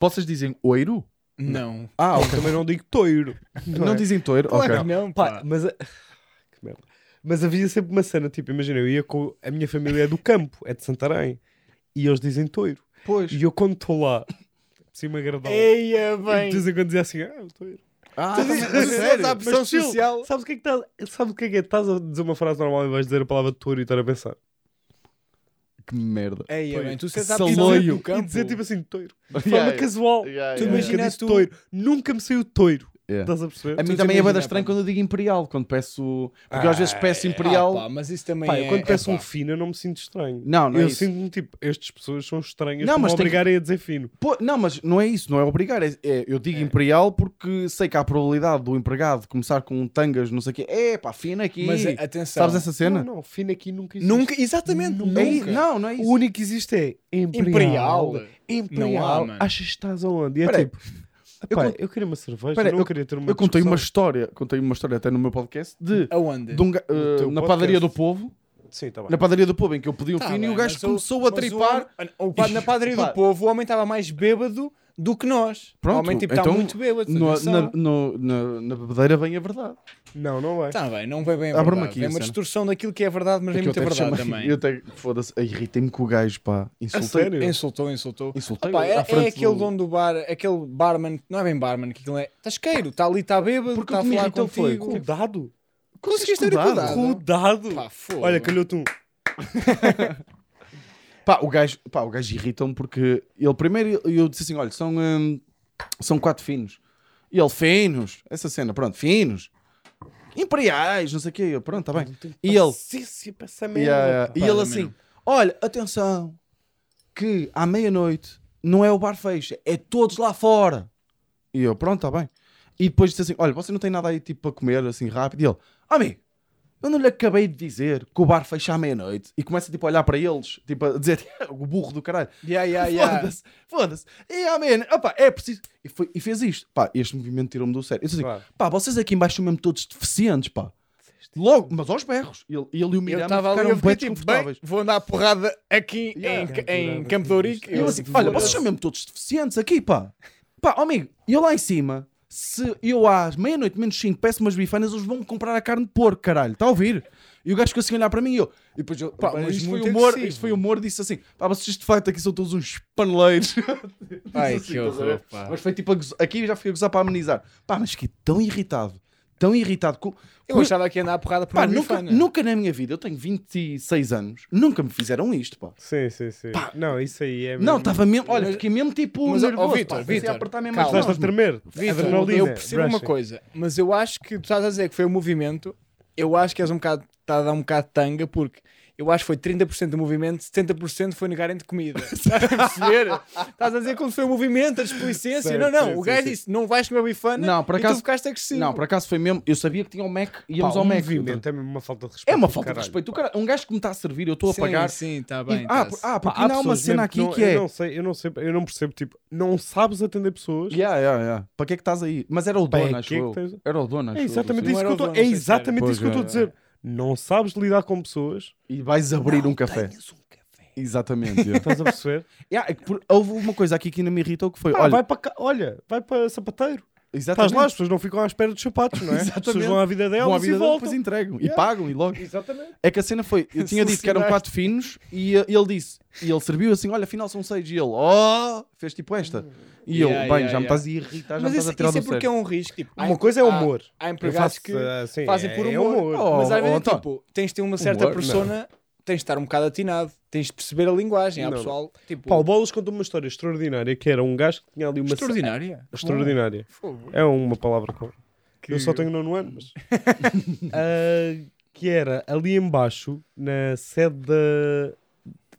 Vocês dizem oiro? Não. Ah, Eu também não digo toiro. Não, é? dizem toiro? Claro ok. que não, Pá, pá. mas, a- que merda. mas havia sempre uma cena, tipo, imagina, eu ia com. A minha família é do campo, é de Santarém. E eles dizem toiro. Pois. E eu, quando estou lá, cima agradar, Eia, de vez em quando dizia assim: ah, o toiro. Ah, Tu dizes- a mas sério? a pressão Mas, chill, social. Sabes o que é que estás Sabes o que é que é? Estás a dizer uma frase normal e vais dizer a palavra touro e estar a pensar. Que merda. Eia, Pois. bem. Tu sentes a Saloio. pisar E dizer, campo. e dizer tipo assim, toiro. De Yeah, forma yeah. casual. Yeah, Tu yeah, imagina Nunca disse tu- toiro. Nunca me saiu toiro. Yeah. Estás a perceber? A mim também é bem estranho quando eu digo imperial, quando peço. Porque eu às vezes peço Ah, imperial. Ah, pá, mas isso também Pá, é... quando peço é, um fino, eu não me sinto estranho. Não, não é eu isso. sinto-me tipo, estas pessoas são estranhas Não, mas me tem que- obrigarem a dizer fino. Pô, não, mas não é isso, não é obrigar. É, é- eu digo imperial porque sei que há a probabilidade do empregado começar com tangas, não sei o quê. É pá, fina aqui. Mas atenção. Sabes essa cena? Não, não, fino aqui nunca existe. Nunca, exatamente, nunca. É não, não é O isso. único que existe é imperial. Imperial. Imperial. Não há, mano. Achas que estás aonde? E é Peraí. tipo, epá, con- eu queria uma cerveja, Peraí, eu não eu- queria ter uma Eu contei uma discussão. história, contei uma história até no meu podcast de, Aonde? de um uh, na podcast. padaria do povo, Sim, tá bem. na padaria do povo em que eu pedi um Tá fino e o gajo mas o- começou a o tripar. o pa- na padaria do povo, o homem estava mais bêbado do que nós. Pronto, o homem tipo, está então, muito bêbado. No- na, no- na, na bebedeira vem a verdade. Não, não vai. Tá bem, não vai bem a Abre-me verdade. aqui é uma cena. distorção daquilo que é verdade, mas É é muita verdade chamei- também. Eu até, foda-se, irritei-me com o gajo, pá. Insultei. sério? Insultou, insultou. Insultei Pá, é, é aquele do- dono do bar, aquele barman, não é bem barman, que aquilo é tasqueiro, está ali, está bêbado, Porque está o a falar irritou foi contigo. Cuidado. Conseguiste ter Cuidado. cuidado. Cuidado. Pá, fogo. Olha, calhou-te um. Pá, o gajo, pá, o gajo irrita-me porque ele primeiro eu disse assim: olha, são, hum, são quatro finos. E ele, finos, essa cena, pronto, finos, imperiais, não sei o quê. Eu, pronto, está bem. E ele, essa merda. Yeah, e ele assim: olha, atenção, que à meia-noite não é o bar fecha, é todos lá fora. E eu, pronto, está bem. E depois disse assim: olha, você não tem nada aí tipo para comer assim rápido? E ele, amigo. Eu não lhe acabei de dizer que o bar fecha à meia-noite e começa tipo a olhar para eles, tipo a dizer o burro do caralho. Yeah, yeah, yeah. Foda-se, foda-se. E à meia-noite, opá, é preciso. E, foi- e fez isto. Pá, este movimento tirou-me do sério. Eu disse assim, Claro. pá, vocês aqui em baixo são mesmo todos deficientes, pá. Logo, mas aos berros. Ele, ele e o Eu Miranda ficaram tipo, bem, desconfortáveis. vou andar a porrada aqui Yeah. em, em Campo de Ourique. E eu assim, olha, vocês são mesmo todos deficientes aqui, pá. Pá, ó amigo, e eu lá em cima, se eu às meia-noite menos 5 peço umas bifanas, eles vão comprar a carne de porco, caralho. Está a ouvir? E o gajo ficou assim a olhar para mim e eu. E depois eu. Pá, mas isto, foi humor, isto foi humor, disse assim: pá, vocês de facto aqui são todos uns paneleiros. Ai, que assim, ver? horror, pá. Mas foi tipo a gozo- aqui já fui a gozar para amenizar. Pá, mas fiquei tão irritado, tão irritado com. Eu com- achava que ia andar a porrada por Pá, uma nunca, bifana. nunca na minha vida, eu tenho 26 anos, nunca me fizeram isto, pá. Sim, sim, sim. Pá. Não, isso aí é. Não, estava mesmo, olha, Mas- fiquei mesmo tipo mas, nervoso, Vitor, comecei Vitor, a apertar mesmo Estás a tremer. Vitor, eu percebo uma brushing. coisa, mas eu acho que tu estás a dizer que foi o movimento, eu acho que és um bocado, está a dar um bocado de tanga, porque eu acho que foi 30% do movimento, 70% foi negarem-te comida. Estás a perceber? Estás a dizer quando foi o movimento, a desplicência. Não, não, sim, o gajo disse, não vais comer bifana Não, por e acaso- tu ficaste agressivo. Não, por acaso foi mesmo, eu sabia que tinha o Mac, íamos Pá, ao o Mac. movimento é mesmo uma falta de respeito. É uma falta de caralho. respeito. O cara, um gajo que me está a servir, eu estou a sim, pagar. Sim, está e- bem. ah, tá-se. por- ah, Pá, porque há ainda há uma cena aqui não- que é. Eu não sei, eu não sei, eu não percebo, tipo, não sabes atender pessoas. Yeah, yeah, yeah. Para que é que estás aí? Mas era o Pá, é dono, acho é eu. Era o dono, acho É exatamente isso que era eu estou é a é, dizer. Não sabes lidar com pessoas, E vais abrir um café. Tenhas um café. Exatamente. estás a perceber? Yeah, é que por- houve uma coisa aqui que ainda me irritou que foi. Olha, vai para olha, vai para sapateiro. Estás exatamente. lá, as pessoas não ficam à espera dos sapatos, não é? As pessoas Exatamente. vão à vida delas Vão à e vida deles, voltam. depois entregam. E Yeah. pagam e logo. Exatamente. É que a cena foi, eu tinha dito que eram quatro finos e uh, ele disse, e ele serviu assim, olha, afinal são seis. E ele, oh, fez tipo esta. E eu, Yeah, bem, yeah, já me estás a irritar, já Mas me estás isso, a tirar isso é do porque sério. é um risco. Tipo, há Uma coisa é o há- humor. Há Eu empregados faço, que assim, fazem é- por é humor. Oh, mas às oh, vezes, então. tipo, tens de ter uma certa Humor, persona, tens de estar um bocado atinado, tens de perceber a linguagem. Há Não, pessoal, tipo, Pá, o Bolas contou uma história extraordinária que era um gajo que tinha ali uma. extraordinária. Extraordinária. Fogo. É uma palavra com. Que- Eu só tenho nono ano, mas. Ah, que era ali embaixo, na sede da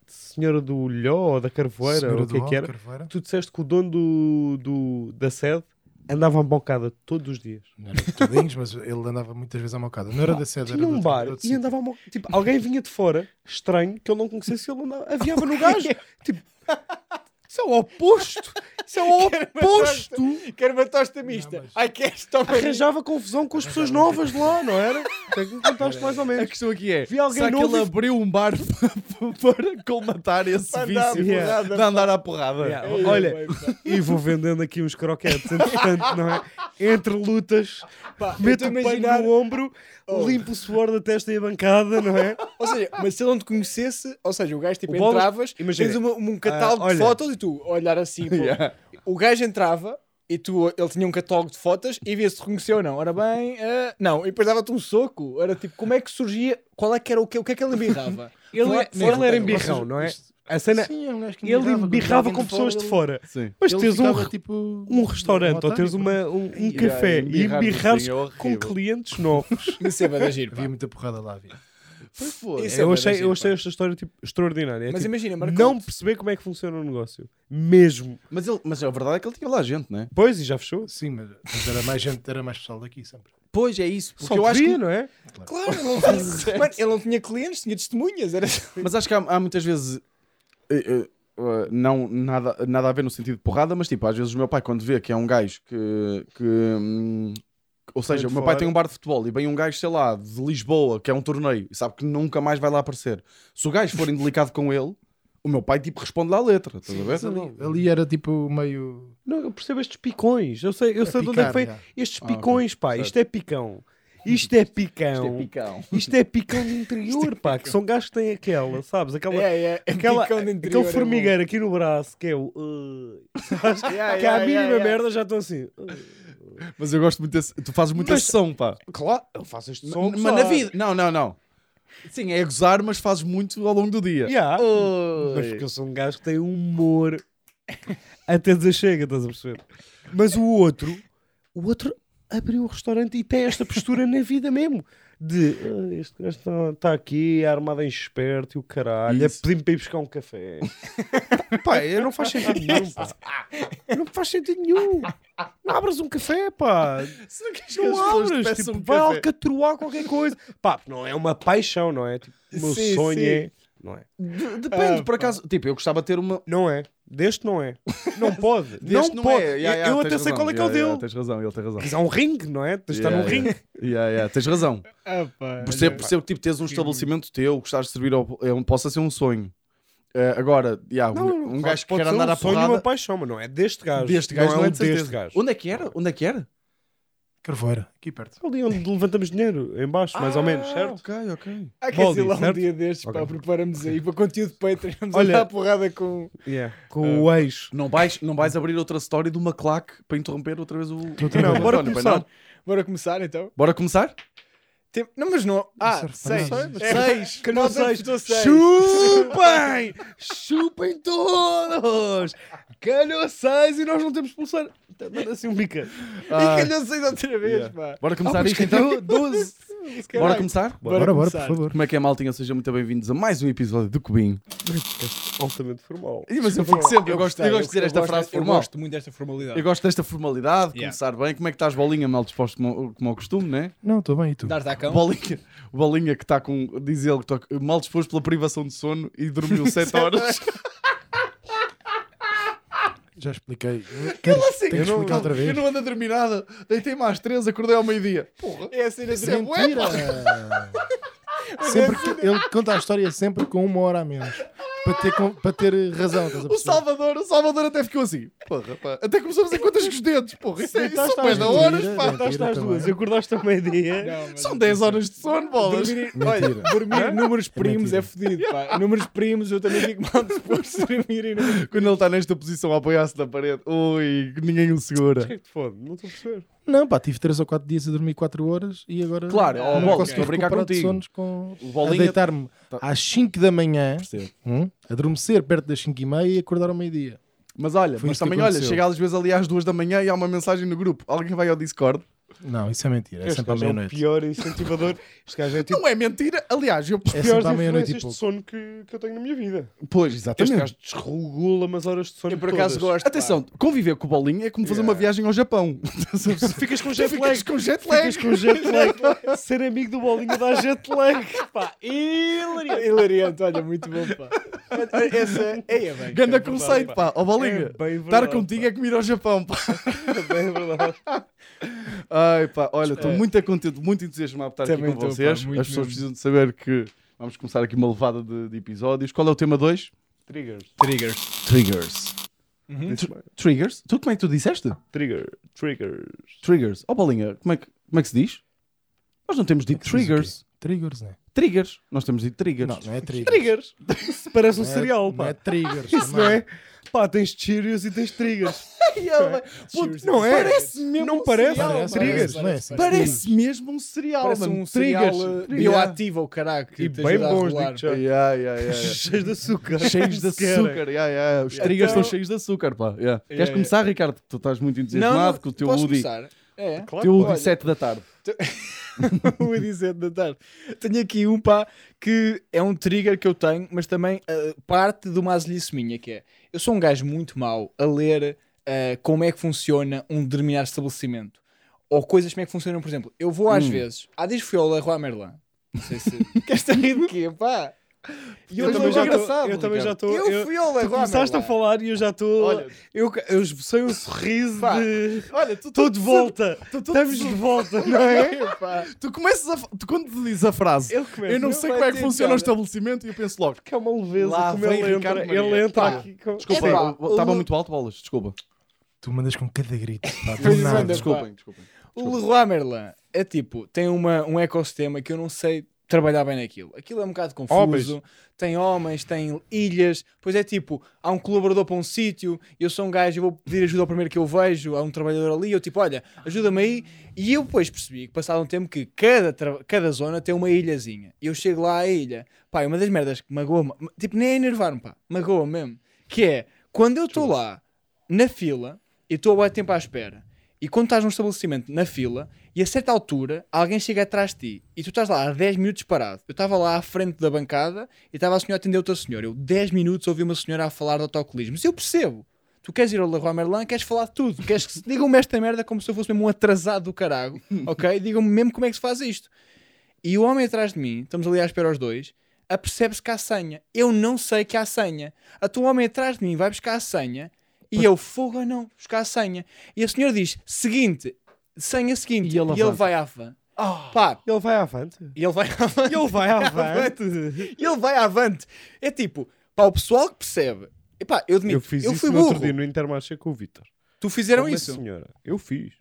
Senhora do Lhó ou da Carvoeira, Senhora ou o que é do que Alto, era. Carveira. Tu disseste que o dono do, do- da sede andava a bocada todos os dias. Não era de todinhos, mas ele andava muitas vezes à mocada. Não era da sede, era Tinha de um outro- bar outro e sítio. andava a mo- Tipo, alguém vinha de fora, estranho, que ele não conhecesse, ele andava, aviava no gajo. tipo, Isso é o oposto. Isso é o oposto. Quero uma tosta mista. Não, mas- Ai, queres tomar Arranjava confusão com as pessoas novas de lá, não era? Tem que me contaste mais ou A menos. questão aqui é: Vi alguém será que novo ele e- abriu um bar para colmatar esse Para vício porrada, de andar à porrada? Yeah. Olha, e vou vendendo aqui uns croquetes, entretanto, não é? Entre lutas, meto a o pano imaginar- no ombro, Oh. limpo o suor da testa e a bancada, não é? Ou seja, mas se ele não te conhecesse, ou seja, o gajo tipo O entravas, tens uma- um catálogo ah, de fotos e tu olhar assim, pô, Yeah. o gajo entrava e tu, ele tinha um catálogo de fotos e via se te reconheceu ou não. Ora bem, ah, não, e depois dava-te um soco. Era tipo, como é que surgia, qual é que era o que, o que é que ele embirrava? Ele, Fora- ele fora- era embirrão, não é? A cena, Sim, é um gajo que ele embirrava, com alguém pessoas de fora. Sim. Mas teres um, tipo, um restaurante ou teres uma, um, um Yeah, café e embirrar embirrares é com clientes novos. Isso é pá. Havia muita porrada lá, havia. Foda-se. Isso é eu achei, eu achei esta história tipo, extraordinária. É, Mas tipo, imagina, não marcou perceber como é que funciona o negócio. Mesmo. Mas, ele, mas a verdade é que ele tinha lá gente, não é? Pois, e já fechou. Sim, mas, mas era mais gente, era mais pessoal daqui sempre. Pois é isso. Porque Só eu acho que, não é? Claro, ele não mano, ele não tinha clientes, tinha testemunhas. Era... mas acho que há, há muitas vezes. Eh, eh, eh, não nada, nada a ver no sentido de porrada, mas tipo, às vezes o meu pai, quando vê que é um gajo que. que, hum, ou seja, o meu pai fora. tem um bar de futebol e vem um gajo, sei lá, de Lisboa, que é um torneio, e sabe que nunca mais vai lá aparecer. Se o gajo for indelicado com ele, o meu pai tipo responde-lhe à letra, estás a ver? Ali, ali era tipo meio. Não, eu percebo estes picões. Eu sei, eu sei de onde é que picar, vem. já. Estes Ah, ok. picões, pá. Certo. Isto é picão. Isto é picão. picão. Isto é picão do interior, pá. Que são gajos que têm aquela, sabes? Aquela, É, é, é aquela, picão de interior, aquele é formigueiro aqui no braço que é o. uh, sabes? Yeah, que à yeah, mínima yeah, yeah. merda já estão assim. uh. Mas eu gosto muito desse. Tu fazes muita Mas- som, pá. Claro, eu faço este som. Mas na vida. Não, não, não. Sim, é gozar, mas fazes muito ao longo do dia. Yeah. Oi. Mas porque eu sou um gajo que tem um humor até dizer chega, estás a perceber? Mas o outro, o outro abriu um restaurante e tem esta postura na vida mesmo. De "Ah, este gajo está tá aqui, armado em esperto e o caralho, é Isso. pedir-me para ir buscar um café. pá, é, não faz sentido nenhum, pá. Não faz sentido nenhum. Não abras um café, pá. Se não queres que as Não te abras, tipo, um vai café. alcatroar qualquer coisa. Pá, não é uma paixão, não é? Tipo, o meu Sim, sonho sim. é. Não é? De- Depende, Ah, por acaso. Tipo, eu gostava de ter uma. Não é. Deste não é. Não pode. Deste não, pode. é. Yeah, eu yeah, eu até sei razão. qual é que é o dele. Tens razão, ele tem razão. Mas há um ringue, não é? Tens de estar Yeah, num yeah. ringue. Yeah, yeah, tens razão. Pá, Percebo, percebo que tipo, teres um estabelecimento teu, gostares de servir ao. É um, possa ser um sonho. Eh, agora, yeah, Não, um, não, um gajo que pode quer andar um à sonho e porrada. uma paixão, mas não é deste gajo. Deste gajo não, é é um de certeza. deste gajo. Onde é que era? Onde é que era? Carvoeira, aqui perto. Ali onde levantamos dinheiro, em baixo, mais ou menos, Ah, certo? Ok, ok. Ah, quer Baldi, dizer, lá um certo? dia destes, pá, Ok. preparamos aí para conteúdo Patreon, vamos Olha- a porrada com... Yeah. Com o eixo. Não vais, não vais abrir outra história de uma claque para interromper outra vez o. Não, vez. bora começar. não? Bora começar, então? Bora começar? Tem- Não, mas não... Ah, seis. É, Seis. Calhou Não, seis. Chupem! Chupem todos! Calhou seis e nós não temos pulseira. Manda assim um bica. E calhou seis outra vez, Yeah. pá. Bora começar Ah, pois isto então? 12. Bora começar? Bora Bora, bora, começar. por favor. Como é que é, maltinha? Sejam muito bem-vindos a mais um episódio do Cubinho. Altamente formal. Ih, Mas eu fico sempre, eu gosto, eu gosto de dizer esta frase Eu formal. gosto muito desta formalidade. Eu gosto desta formalidade, Yeah. começar bem. Como é que estás, bolinha? Mal disposto como, como ao costume, né? Não, estou bem, e tu? Dar-te à cão? Bolinha, bolinha que está com. Diz ele que está mal disposto pela privação de sono e dormiu 7 horas. Já expliquei. Queres, assim? tenho que Eu não- outra vez? Eu não ando a dormir nada. Deitei-me às 3, acordei ao meio-dia. Porra. É a cena de é Mentira! Sempre que, ele conta a história sempre com uma hora a menos. Para ter, com- para ter razão, O? Salvador, o Salvador até ficou assim. Porra, pá. Até começou a fazer contas com os dedos. Porra, isso, é, isso são 10 às horas, duas. pá. Estás às duas e acordaste ao meio-dia. São 10 horas de sono, bolas. Dormir, olha, dormir números primos é fodido, pá. Números primos eu também fico mal disposto dormir Quando ele está nesta posição a apoiar-se na parede, ui, que ninguém o segura. que é que te fode? Não estou a perceber. Não, pá, tive 3 ou 4 dias a dormir 4 horas e agora Claro, ó, não bola, estou a brincar de contigo. sonos com... O a bolinha. deitar-me Tá. às 5 da manhã, hum, adormecer perto das 5 e meia e acordar ao meio-dia. Mas olha, Foi mas também olha, chega às vezes ali às 2 da manhã e há uma mensagem no grupo. Alguém vai ao Discord. Não, isso é mentira. É Este sempre à gajo é o meia-noite. pior incentivador. Este gajo é tipo Não é mentira. Aliás, eu... É piores meia-noite influências de sono que, que eu tenho na minha vida. Pois, Este exatamente. gajo desregula-me as horas de sono Eu por acaso todas. gosto. Atenção, conviver com o Bolinha é como fazer uma Yeah. viagem ao Japão. Ficas com jet Ficas lag. com jet lag. Ficas com jet lag. Ser amigo do Bolinha dá jet lag. Pá, hilariante. Hilariante, olha, muito bom, pá. Essa é, é bem. Ganda É conceito, pá. Ó Bolinha. É bem Estar contigo é como ir ao Japão, pá. pá. É verdade. Ai, pá, olha, estou É. muito contente, muito entusiasmado por estar aqui Também com estou, vocês. pá, As pessoas mesmo. precisam de saber que vamos começar aqui uma levada de, de episódios. Qual é o tema 2? Triggers. Triggers. Triggers. Uhum. Triggers? Tu como é que tu disseste? Trigger. Triggers. Triggers. Ó Bolinha, como é, que, como é que se diz? Nós não temos dito triggers. Triggers, né? Triggers. Nós temos dito triggers. Não, não é triggers. Triggers. Parece um Não é- cereal, Não é pá. triggers. Isso não é? Pá, tens Cheerios e tens triggers. Puto, Não é? Parece mesmo Não um parece? cereal, Parece. Triggers. parece, é assim. Parece mesmo um cereal, Parece mano. um cereal Triggers. Triggers. bioativo, o caralho. E bem bons, já. Yeah, yeah, yeah, yeah. Cheios de açúcar. cheios de açúcar. Yeah, yeah. Os triggers Então- estão cheios de açúcar, pá. Yeah. Queres Yeah, começar, Ricardo? Tu estás muito entusiasmado não, com o teu Woody. começar? É. Claro, Teu Woody olha. 7 da tarde. o Woody 7 da tarde. Tenho aqui um pá que é um trigger que eu tenho, mas também uh, parte de uma azelice minha, que é eu sou um gajo muito mau a ler uh, como é que funciona um determinado estabelecimento. Ou coisas como é que funcionam, por exemplo, eu vou às Hum. vezes, há dias fui ao Leroy Merlin. Não sei se. Queres ter rir de quê, pá? E eu Mas também é já engraçado, estou. Eu também já estou. Eu fui ao Tu Leroy começaste a falar e eu já estou. Olha, Eu, eu esbocei um sorriso Pá. de. olha, tu Estou de volta. Tu, tu, Estamos de volta, não é? Pá, tu começas a. Tu, quando tu dizes a frase, Ele começa. eu não sei como é que funciona o estabelecimento e eu penso logo. Que é uma leveza Lá como ele entra. Ele entra aqui com. Desculpa, É estava muito alto, bolas. Desculpa. Tu mandas com cada grito. Pá, Pois é, nada. manda. Desculpem, desculpem. O Leroy Merlin é tipo, tem uma, um ecossistema que eu não sei trabalhar bem naquilo. Aquilo é um bocado confuso. Homens. Tem homens, tem ilhas. Pois é tipo, há um colaborador para um sítio. Eu sou um gajo, eu vou pedir ajuda ao primeiro que eu vejo. Há um trabalhador ali. Eu tipo, olha, ajuda-me aí. E eu depois percebi que passado um tempo que cada, tra- cada zona tem uma ilhazinha. E eu chego lá à ilha. Pá, é uma das merdas que magoa-me. Tipo, nem é enervar-me, pá. Magoa mesmo. Que é, quando eu estou lá na fila e estou a bué tempo à espera. E quando estás num estabelecimento na fila e a certa altura alguém chega atrás de ti e tu estás lá há 10 minutos parado. Eu estava lá à frente da bancada e estava a senhora a atender outra senhora. Eu 10 minutos ouvi uma senhora a falar de autocolismo. Mas eu percebo. Tu queres ir ao Leroy Merlin, queres falar de tudo. Queres que digam-me esta merda como se eu fosse mesmo um atrasado do carago. Ok? Digam-me mesmo como é que se faz isto. E o homem atrás de mim, estamos ali à espera os dois, apercebe-se que há senha. Eu não sei que há senha. A tua homem atrás de mim vai buscar a senha e eu, fogo ou não, buscar a senha. E a senhora diz, seguinte, senha seguinte. E ele e ele vai avante. Pá, Ele vai avante. e ele vai avante. Ele vai avante. E ele vai avante. É tipo, pá, o pessoal que percebe.Epá, eu admito, Eu fiz eu isso fui no outro burro. dia no Intermarché com o Vitor. Tu fizeram Com uma isso? senhora. Eu fiz.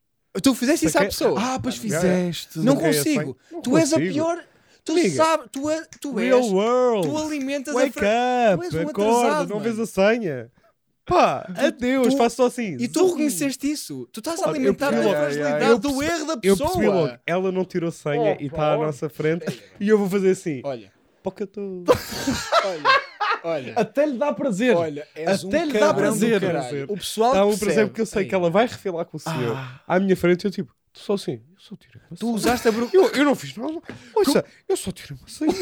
Tu fizeste isso à pessoa? Ah, pois fizeste. não a consigo. Não tu és a pior. Tu Amiga. sabes, tu, é, tu és. Real world. Tu alimentas a Wake tu és up. um Acorda. atrasado, Não mano. vês a senha. Pá, adeus. tu- Faço só assim. E tu reconheceste isso. Tu estás a eu alimentar a fragilidade Eu do erro da Eu pessoa. percebi logo. Ela não tirou senha Oh, e está à nossa frente. E eu vou fazer assim. Olha, Porque eu estou. olha, olha. Até lhe dá prazer. Olha, Até um lhe dá prazer. O pessoal Dá um percebe. prazer porque eu sei que ela vai refilar com o senhor. À minha frente eu tipo, só assim. Eu só tiro uma Tu usaste a bru... Eu, eu não fiz nada. Ouça, eu só tiro uma.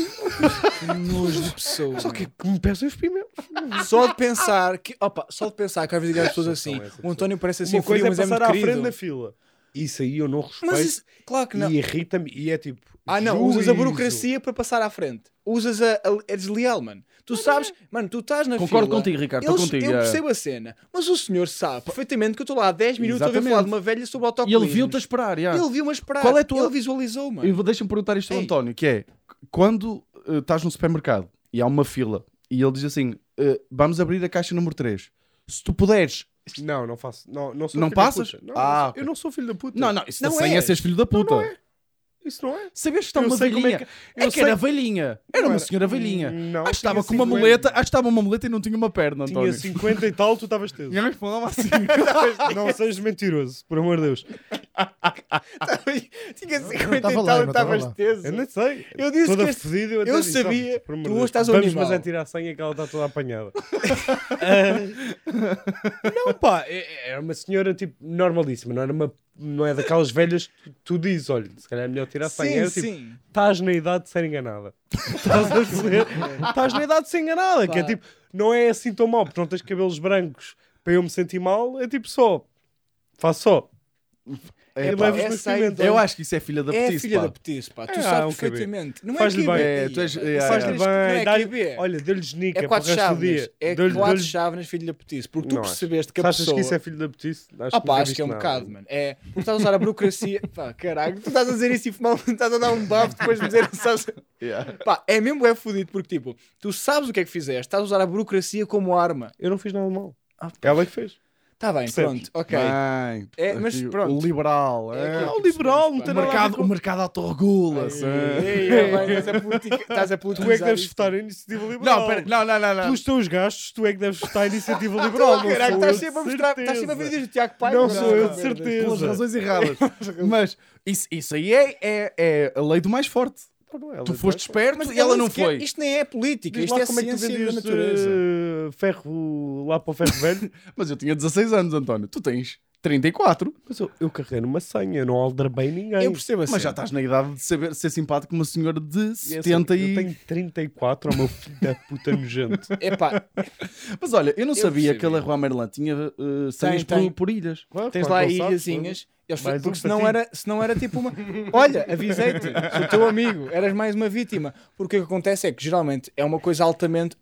Que nojo de pessoa. Só que, que me pesam os pimentos. Só de pensar que. Opa, só de pensar que às vezes às pessoas assim. O António parece assim Uma coisa frio, é mas é passar muito à querido. frente da fila. Isso aí eu não respeito. Mas isso, claro que não. E irrita-me. E é tipo. Ah, não, usas a juízo. burocracia para passar à frente. Usas a. a é desleal, mano. Tu sabes, mano, tu estás na Concordo fila. contigo, Ricardo, estou Eles- contigo, Eu é. percebo a cena, mas o senhor sabe perfeitamente que eu estou lá há 10 minutos a ouvir Exatamente. falar de uma velha sobre E autocolismo. ele viu-te a esperar, já. Ele viu-me a esperar. Qual é a tua- Ele visualizou, mano. E vou- deixa-me perguntar isto ao Ei. António, que é, quando eh, estás no supermercado e há uma fila e ele diz assim, eh, vamos abrir a caixa número 3. Se tu puderes... Não, não faço. Não, não, sou Não filho da passas? puta. Não, Ah, não sou- ok. Eu não sou filho da puta. Não, não, isso Não não é és. seres filho da puta. Não é. Isso não é. Sabias que está uma como velhinha? é que- É eu que era velhinha. Era Não uma era- senhora velhinha. Não, acho que estava tinha com uma 50. muleta, acho que estava uma muleta e não tinha uma perna, Tinha António. 50 e tal, tu estavas teso. Não respondava assim. Não sejas mentiroso, por amor de Deus. Tinha Não 50 estava e lá, tal, não e estava estavas teso. Eu nem sei. Eu disse toda que este- fedida, eu, até eu sabia, "Oh, por amor tu hoje estás um Vamos, animal." mas é tirar a senha que ela está toda apanhada. Ah, não, pá, é- era uma senhora tipo normalíssima, não era uma, não é daquelas velhas que tu, dizes, olha, se calhar é melhor tirar a senha. Sim, Era tipo, sim. estás na idade de ser enganada. Estás a perceber? Estás na idade de ser enganada. Que é tipo, não é assim tão mal, porque não tens cabelos brancos para eu me sentir mal. É tipo só, faço só. É, pá, experimento. eu acho que isso é filha da É petice, filha pá. da petice, pá. Tu É, sabes um perfeitamente. Não é Faz-lhe bem. É, tu és- é, é, Faz-lhe é. É bem, dá-lhe- QB. olha, deu-lhes nica É para o quatro resto do chávenas. dia. É Deu-lhe- quatro deu-lhe- chávenas, filho da petice. Porque tu Não acho. percebeste que a achas pessoa... que isso é filho da petice? Acho Ah que pá, acho que é um bocado, mano. É, porque estás a usar a burocracia. Pá, caralho, tu estás a dizer isso e fumar, estás a dar um buff depois de dizer, sabes? Pá, é mesmo é fodido, porque tipo, tu sabes o que é que fizeste, estás a usar a burocracia como arma. Eu não fiz nada mal. Ah, Ela é que fez. Tá bem, Percebes? pronto, ok. Bem, É, mas pronto. O liberal. É é. Ah, o liberal, não tem. O nada mercado, com- o mercado autorregula-se. É, estás a Tu é que deves isto. votar a iniciativa liberal. Não, pera, não, não, não. não. Pelos teus gastos, tu é que deves votar a iniciativa liberal. não sou estás sempre a mostrar, estás sempre a do Tiago Paiva. Não sou eu, de merdas. certeza. Pelas razões erradas. Mas isso, isso aí é, é, é a lei do mais forte. Não, ela Tu é foste esperto Mas e ela não foi. Isto nem é política, Diz isto lá é como é que tu vendias natureza. eh, ferro lá para o ferro velho. Mas eu tinha 16 anos, António. Tu tens 34. Mas eu, eu carreguei numa senha, eu não aldrabei ninguém. Eu percebo assim. Mas já estás na idade de saber, ser simpático com uma senhora de E é assim, 70 Eu e... tenho 34, ó meu filho da puta nojento. Epá, Mas olha, eu não Eu sabia percebi. que a Leroy Merlin tinha uh, senhas por, tem. por ilhas. Claro, tens lá ilhazinhas. Eles- Mais um porque senão para ti. era, senão era tipo uma. Olha, avisei-te, sou teu amigo, eras mais uma vítima. Porque o que acontece é que geralmente é uma coisa altamente.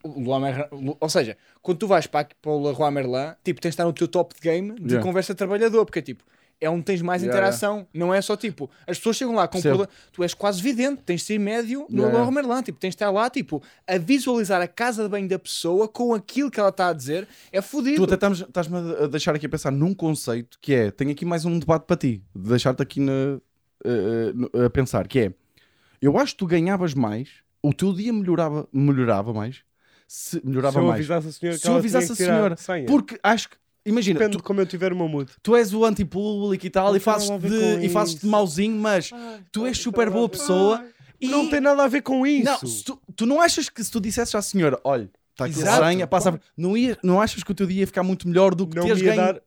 Ou seja, quando tu vais para, para o Leroy Merlin, tipo, tens de estar no teu top de game de Yeah. conversa trabalhador, porque tipo. É onde tens mais Yeah, interação, não é só tipo, as pessoas chegam lá com problema, tu és quase vidente, tens de ser médio no Yeah, Leroy Merlin, tipo, tens de estar lá, tipo, a visualizar a casa de banho da pessoa com aquilo que ela está a dizer, é fodido. Tu até estás- estás-me a a deixar aqui a pensar num conceito que é, tenho aqui mais um debate para ti, de deixar-te aqui na- eh, no- a pensar, que é, eu acho que tu ganhavas mais, o teu dia melhorava, melhorava mais, se melhorava Se eu mais, avisasse a senhora que se eu ela avisasse a senhora, senha. porque acho que, imagina, Depende tu, de como eu tiver o meu mood. tu és o antipúblico e tal, Não e fazes de, e fazes de mauzinho, mas tu és super boa pessoa, e Não tem nada a ver com isso. Não, se tu, tu não achas que se tu dissesses à senhora, olha, está aqui Exato. a senha, passa a... não, ia, não achas que o teu dia ia ficar muito melhor do que não teres ia ganho? dar.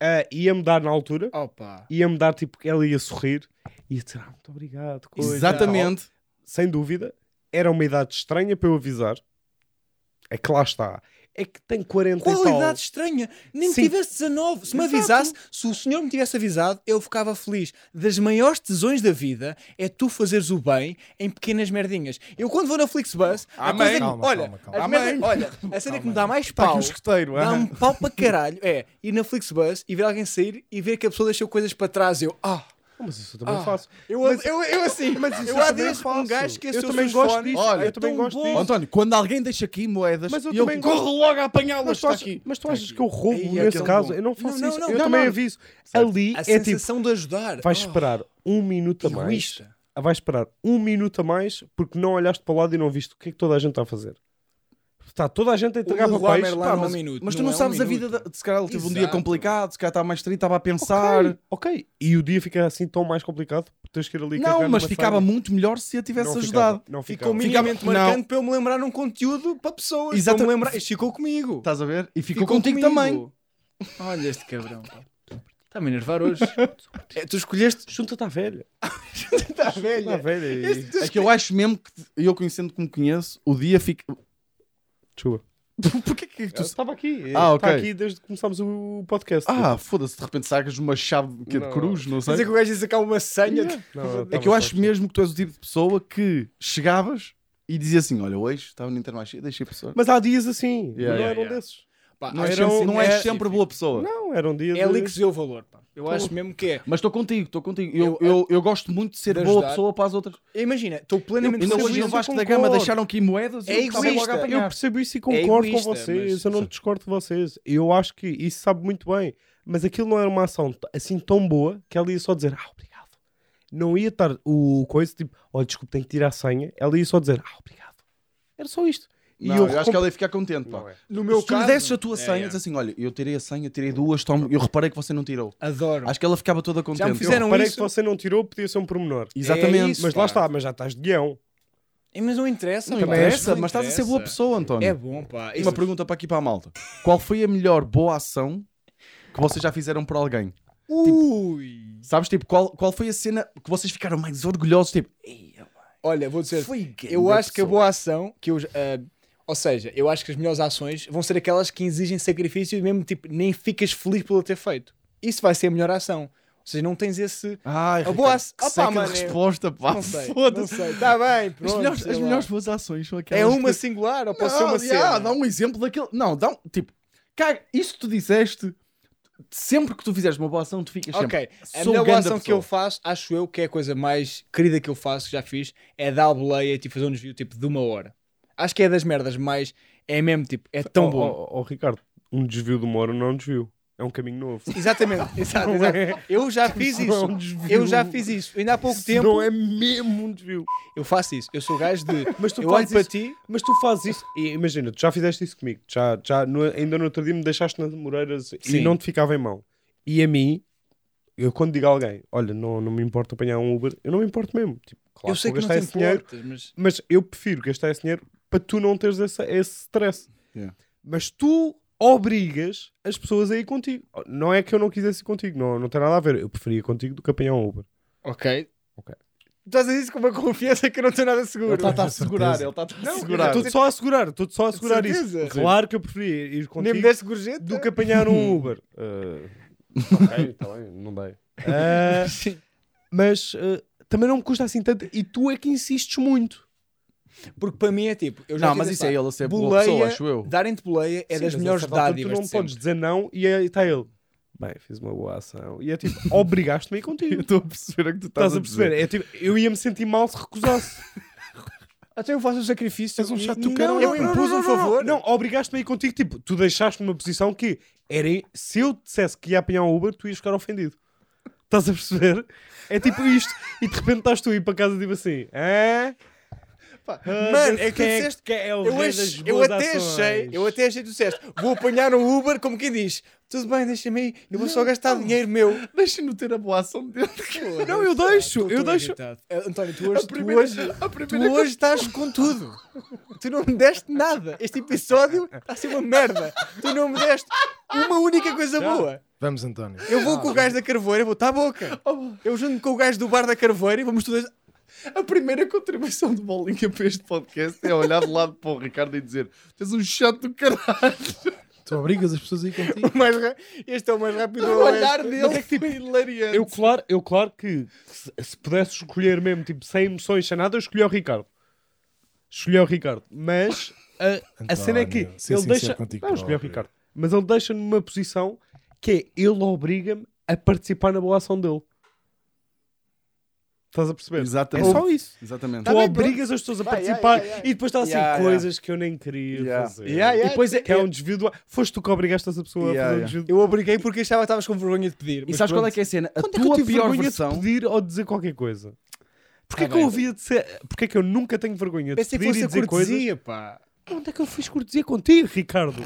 ah, ia-me dar na altura, Opa. ia-me dar tipo que ela ia sorrir e ia dizer, ah, muito obrigado. coisa, Exatamente. tal. Sem dúvida, era uma idade estranha para eu avisar. É que lá está. É que tem 40 e tal. Qualidade estranha. Nem que Sim. tivesse 19. Se me Exato. avisasse, se o senhor me tivesse avisado, eu ficava feliz. Das maiores tesões da vida é tu fazeres o bem em pequenas merdinhas. Eu quando vou na Flixbus, a coisa que- Calma, olha, calma, calma. merdas- olha, a cena que me dá mais aqui pau, um escoteiro. ah. dá-me pau para caralho, é ir na Flixbus e ver alguém sair e ver que a pessoa deixou coisas para trás. Eu, ah, Ah, Mas isso eu também Ah. faço. eu, Mas- eu, eu assim, Mas isso eu eu também um gajo que Eu também gosto fones, disso. Olha, eu também gosto bom. disso. António, quando alguém deixa aqui moedas, Mas eu eu, também corro logo a apanhá-las. Mas tu, Está achas, aqui. mas tu achas que eu roubo Ei, nesse aquele caso? bom. Eu não faço Não, não, isso. não, eu não, também não. aviso. Ali A é tipo, sensação de ajudar. vais Oh, esperar um minuto a mais. Vais esperar um minuto a mais porque não olhaste para o lado e não viste o que é que toda a gente está a fazer. Está toda a gente a entregar Pá, não é mas- um minuto. Mas tu não, é um sabes a minuto. vida. Da... Se calhar ele teve um dia Exato. complicado, se calhar estava mais triste, estava a pensar. Ok, ok. E o dia fica assim tão mais complicado porque tens que ir ali Não, mas ficava muito melhor se a tivesse Não ajudado. ficava, Não Ficou minimamente Ficava- marcante não. para eu me lembrar um conteúdo para pessoas. Exatamente. Para lembrar. Isto ficou comigo. Estás a ver? E ficou, contigo comigo. também. Olha este cabrão. pá. Está-me a enervar hoje. É, tu escolheste. Junta-te à velha. Está À velha. velha. E... É que eu acho mesmo que, eu conhecendo como conheço, o dia fica. Desculpa. Porquê que tu. Eu estava aqui. Ah, Está aqui desde que começámos o podcast. Ah, foda-se, de repente sacas uma chave que é de Não. cruz, não Quer sei. dizer que o gajo ia sacar uma senha. de- Não, É que eu acho mesmo que tu és o tipo de pessoa que chegavas e dizia assim: Olha, hoje estava no cheio, deixei a pessoa. Mas há dias assim. Yeah, não yeah, eram yeah. desses. Pá, Não és era sempre, um- não és é- sempre boa pessoa. Não, eram dias. É ali de- que se vê o valor. Pá. Eu acho mesmo que é. Mas estou contigo, estou contigo. Eu, Eu- eu, eu gosto muito de ser de boa pessoa para as outras. Imagina, estou plenamente Ainda percebo hoje no Vasco da Gama deixaram aqui moedas e É eu logo a. Eu percebo isso e concordo egoísta, com vocês. mas- Eu não discordo de vocês. Eu acho que isso sabe muito bem. Mas aquilo não era uma ação assim tão boa que ela ia só dizer ah, obrigado. Não ia estar o coisa tipo, olha, desculpe, tenho que tirar a senha. Ela ia só dizer ah, obrigado. Era só isto. E Não, eu, acho recom- que ela ia ficar contente. Pá. É. No meu Se tu lhe caso. desses a tua É, senha, é. diz assim: Olha, eu tirei a senha, tirei duas, toma, eu reparei que você não tirou. Adoro. Acho que ela ficava toda contente. me Eu fizeram reparei isso. que você não tirou, podia ser um pormenor. Exatamente. É isso, Mas pá. lá está, mas já estás de guião. É, Mas não interessa. Não interessa, Não mas estás a ser boa interessa. pessoa, António. É bom, pá. Uma Isso- pergunta para aqui para a malta: Qual foi a melhor boa ação que vocês já fizeram por alguém? Ui! Sabes, tipo, qual, qual foi a cena que vocês ficaram mais orgulhosos? Tipo, "Ei, Olha, vou dizer, foi eu acho que a pessoa." boa ação, que eu, ah, ou seja, eu acho que as melhores ações vão ser aquelas que exigem sacrifício e mesmo tipo, nem ficas feliz por ter feito. Isso vai ser a melhor ação. Ou seja, não tens esse. Ai, A boa ação- que Opa, seca de mano, resposta, pá. não sei, Foda-se. Está bem, As pronto. melhores, sei as melhores boas ações são aquelas. É uma que- singular ou pode ser Não, uma yeah, cena? dá um exemplo daquele. Não, dá um. Tipo, cara, isso que tu disseste. Sempre que tu fizeres uma boa ação, tu ficas sempre. Ok, a sou melhor boa ação que eu pessoa. faço, acho eu que é a coisa mais querida que eu faço, que já fiz, é dar a boleia e tipo, fazer um desvio tipo, de uma hora. Acho que é das merdas mais. É mesmo tipo, é tão Oh, bom. oh, oh, Ricardo, um desvio de uma hora não é um desvio. É um caminho novo. Exatamente, exato, exato. Eu já fiz Isso é isso. um desvio. Eu já fiz isso. Ainda há pouco Isso tempo Não é mesmo um desvio. eu faço isso. Eu sou o gajo de. Mas tu eu olho para ti. Mas tu fazes isso. E imagina, tu já fizeste isso comigo. Já, já no- ainda no outro dia me deixaste nas Moreiras e não te ficava em mão. E a mim, eu quando digo a alguém, olha, não, não me importa apanhar um Uber, eu não me importo mesmo. Tipo, claro eu sei que não te esse dinheiro, importas, mas. mas eu prefiro gastar esse dinheiro para tu não teres esse, esse stress. Yeah. Mas tu obrigas as pessoas a ir contigo. Não é que eu não quisesse ir contigo, não, não tem nada a ver. Eu preferia contigo do que apanhar um Uber. Ok. Ok. Estás a dizer isso com uma confiança que eu não tenho nada seguro. Ele está a segurar, ele está a segurar. Estou só a assegurar, estou só a assegurar isso. Claro que eu preferia ir Nem contigo me deste gorjeta? do que apanhar um Uber. Uh, ok, está bem, não dei. Uh, Sim. mas uh, também não me custa assim tanto e tu é que insistes muito. Porque para mim é tipo. Eu já Não, mas isso é ele a ser boa boleia, pessoa, acho eu. Darem-te boleia é Sim, das a melhores dádivas. Tu não podes dizer não e aí está ele. Bem, fiz uma boa ação. E é tipo, obrigaste-me a ir Eu contigo. estou a perceber o que tu Estás a perceber? É tipo, eu ia me sentir mal se recusasse. Até eu faço o sacrifício. És um chato não, do caralho. Eu impus um favor. Não, obrigaste-me a ir contigo. Tipo, tu deixaste-me numa posição que era. Se eu dissesse que ia apanhar um Uber, tu ias ficar ofendido. Estás a perceber? É tipo isto. E de repente estás tu a ir para casa tipo assim. Hã? Pá, Ah, Mano, é que tu quem disseste. que é o Eu, rei das eu boas até ações? achei, eu até achei que tu disseste, vou apanhar um Uber, como quem diz, tudo bem, deixa-me aí, eu vou só gastar dinheiro meu. Deixa-no ter a boa ação dele. Não, eu deixo, eu deixo. irritado. Eh, António, tu hoje, A primeira- tu hoje, a tu hoje estás com tudo. Tu não me deste nada. Este episódio está a ser uma merda. Tu não me deste uma única coisa boa. Vamos, António. Eu vou com o gajo da Carvoeira, vou estar à boca. Eu junto com o gajo do bar da Carvoeira e vamos todos. A primeira contribuição do Bolinha para este podcast é olhar de lado para o Ricardo e dizer: Tens um chato do caralho. Tu obrigas as pessoas a ir contigo. mais ra- Este é o mais rápido O olhar dele foi hilariante. Eu claro, eu claro que se, se pudesse escolher mesmo, tipo, sem emoções, sem nada, eu escolhi o Ricardo. Escolhi o Ricardo. Mas a, a cena é que António, ele deixa. contigo Não, escolhi o. Ricardo. Mas ele deixa-me numa posição que é ele obriga-me a participar na boa ação dele. Estás a perceber? Exatamente. É só isso. Exatamente. Tu Tá bem, obrigas as pessoas a participar yeah, yeah, yeah. e depois está assim, Yeah, yeah. coisas que eu nem queria Yeah. fazer. Yeah, yeah. E depois é, Que é um desvio do... Foste tu que obrigaste essa pessoa Yeah, a fazer um desvio do... Eu obriguei porque achava que estavas com vergonha de pedir. E sabes qual é que é a cena? A Quando é que eu tua tive pior vergonha versão. de pedir ou de dizer qualquer coisa? Porquê Tá que eu ouvia de ser... Porquê que eu nunca tenho vergonha de pedir fosse e a dizer coisas? cortesia, pá. Onde é que eu fiz cortesia contigo, Ricardo?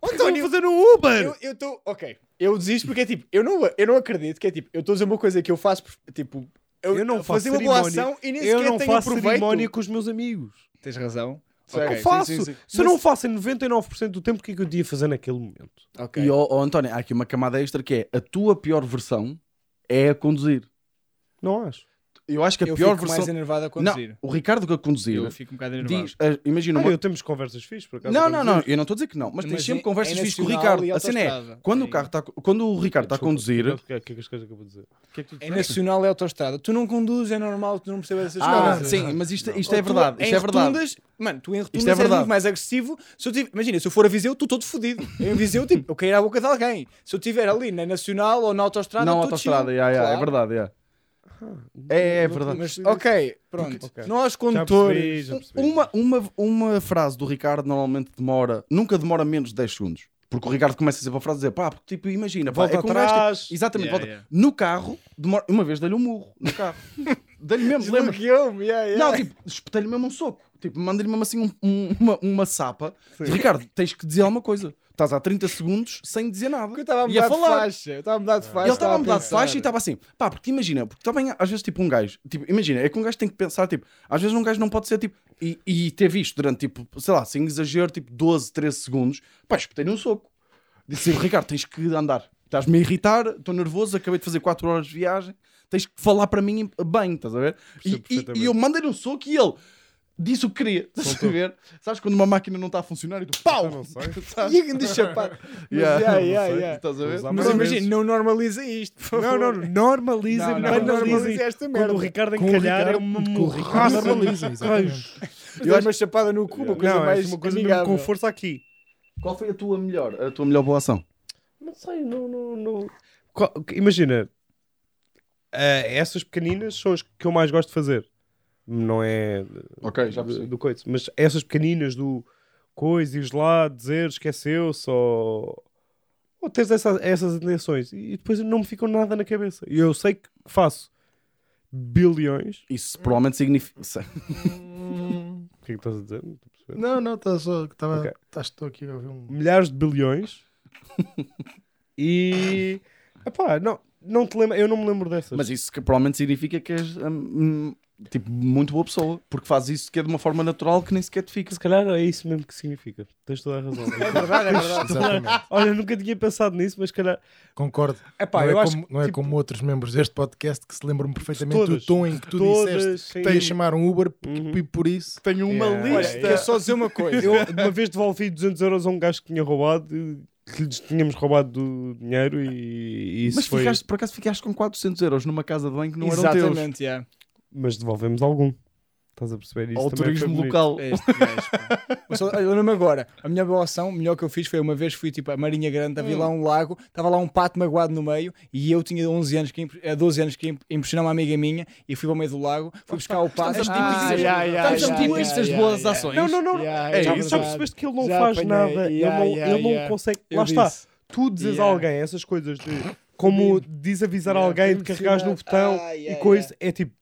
Oh, António, António, fazer um Uber! eu eu estou. Ok. Eu desisto porque é tipo, eu não, eu não acredito que é tipo, eu estou a dizer uma coisa que eu faço, tipo. Eu não faço fazer uma boa ação e nem Eu sequer não tenho faço proveito. cerimónia com os meus amigos. Tens razão. Eu Ok, faço. sim, sim, sim. Se eu Mas- não faço em 99% do tempo, o que é que eu devia fazer naquele momento? Ok. E, ó, ó, António, há aqui uma camada extra que é a tua pior versão é a conduzir. Não acho. Eu acho que a eu pior fico versão. mais enervado a Não, conduzir. o Ricardo que a conduzir Eu fico um bocado enervado. diz. ah, imagina Ah, uma. eu temos conversas fixas, por acaso. Não, não, não, eu não estou a dizer que não, mas, tens Mas sempre é- conversas é fixas com o Ricardo. A cena é, quando o, carro tá, quando o Ricardo está a conduzir, O que é que é as coisas que eu vou dizer? É que tu É nacional e autostrada. Tu não conduzes, é normal, tu não percebes essas Ah, coisas. sim, mas isto, isto é verdade. Isto é verdade. mano, tu em rotundas é és muito mais agressivo. Se eu tive- imagina, se eu for a Viseu, estou todo fodido. Eu em Viseu, tipo, eu cair à boca de alguém. Se eu estiver ali na Nacional ou na autostrada, Não, autostrada, yeah, yeah, é Claro. verdade. yeah. É, é verdade. Mas, ok, pronto. Ok. Nós Já condutores. percebi, já percebi. Uma, uma, uma frase do Ricardo normalmente demora, nunca demora menos de 10 segundos. Porque o Ricardo começa sempre a frase dizer, pá, porque tipo, imagina, pá, Volta é tipo- atrás. Exatamente, Yeah, volta. yeah. No carro, demora, uma vez dei-lhe um murro, no carro. dei-lhe mesmo, lembra? Yeah, yeah. Não, tipo, espetei-lhe mesmo um soco. Tipo, mandei-lhe mesmo assim um- um- uma, uma sapa. Ricardo, tens que dizer alguma coisa. Estás há 30 segundos sem dizer nada. Porque eu estava a mudar de faixa. Eu estava a mudar de faixa. Ele estava a mudar de faixa e estava assim, pá, porque imagina, porque também às vezes tipo um gajo, tipo, imagina, é que um gajo tem que pensar, tipo, às vezes um gajo não pode ser tipo, e, e ter visto durante tipo, sei lá, sem exagero, tipo 12, 13 segundos, pá, espetei-lhe um soco. Disse assim, Ricardo, tens que andar. Estás-me a irritar, estou nervoso, acabei de fazer 4 horas de viagem, tens que falar para mim bem, estás a ver? E, e- e eu mandei-lhe um soco e ele disse o que queria, estás a ver? Sabes quando uma máquina não está a funcionar e tu pau! não sei. E de chapado. Mas, Yeah, yeah, não yeah, sei, yeah. Estás a ver? Mas imagina, não normaliza isto. por Não, favor. não, normalizem, Não, não, normaliza esta merda. Quando o Ricardo Com o encalhar é Ricardo- uma morraça normaliza. Mas dás uma chapada no cu, uma coisa Não, mais é uma coisa com força aqui. Qual foi a tua melhor, a tua melhor boa ação? Não sei, não. não, não. Qual- imagina, eh, essas pequeninas são as que eu mais gosto de fazer. Não é Ok, já do, coisa, mas essas pequeninas do coisa, ires lá, dizer esqueceu-se ou, ou teres essa- essas intenções e depois não me ficam nada na cabeça. E eu sei que faço bilhões. Isso provavelmente significa. Hum, O que é que estás a dizer? Não a. Não, tá só. Tava, Ok. tá, estou aqui a ouvir um. milhares de bilhões e epá, não, não te lembro, eu não me lembro dessas. Mas isso que provavelmente significa que és hum, tipo, muito boa pessoa, porque fazes isso que é de uma forma natural que nem sequer te fica. se calhar é isso mesmo que significa. Tens toda a razão. É verdade, é verdade. Exatamente. Olha, nunca tinha pensado nisso, mas se calhar. Concordo. Epá, não é, como, que, não é tipo, como outros membros deste podcast que se lembram perfeitamente Todas. do tom em que tu todas, disseste que ias chamar um Uber Uhum. e por isso. Tenho uma Yeah. Olha, lista. quero só dizer uma coisa. Eu de uma vez devolvi 200 euros a um gajo que tinha roubado, que lhes tínhamos roubado do dinheiro e, e isso Mas foi. ficaste, por acaso ficaste com 400 euros numa casa de banho que não eram teus. Exatamente, yeah. Mas devolvemos algum. Estás a perceber isso? Ao turismo local. É este gajo, agora, a minha boa ação, melhor que eu fiz foi uma vez fui tipo a Marinha Grande, havia lá um lago, estava lá um pato magoado no meio e eu tinha 11 anos, que, imp- eh, 12 anos que imp- impressionar uma amiga minha e fui para o meio do lago, fui buscar o pato. Ah, típicos- yeah, das yeah, boas ações. Não, não, não. Yeah, É já isso. Já percebeste que ele não Já faz apanhei. nada, Yeah, ele não, yeah, ele não yeah. consegue. Eu Lá está. disse. Tu dizes a alguém essas coisas de como desavisar alguém de carregares no botão e coisa, é tipo,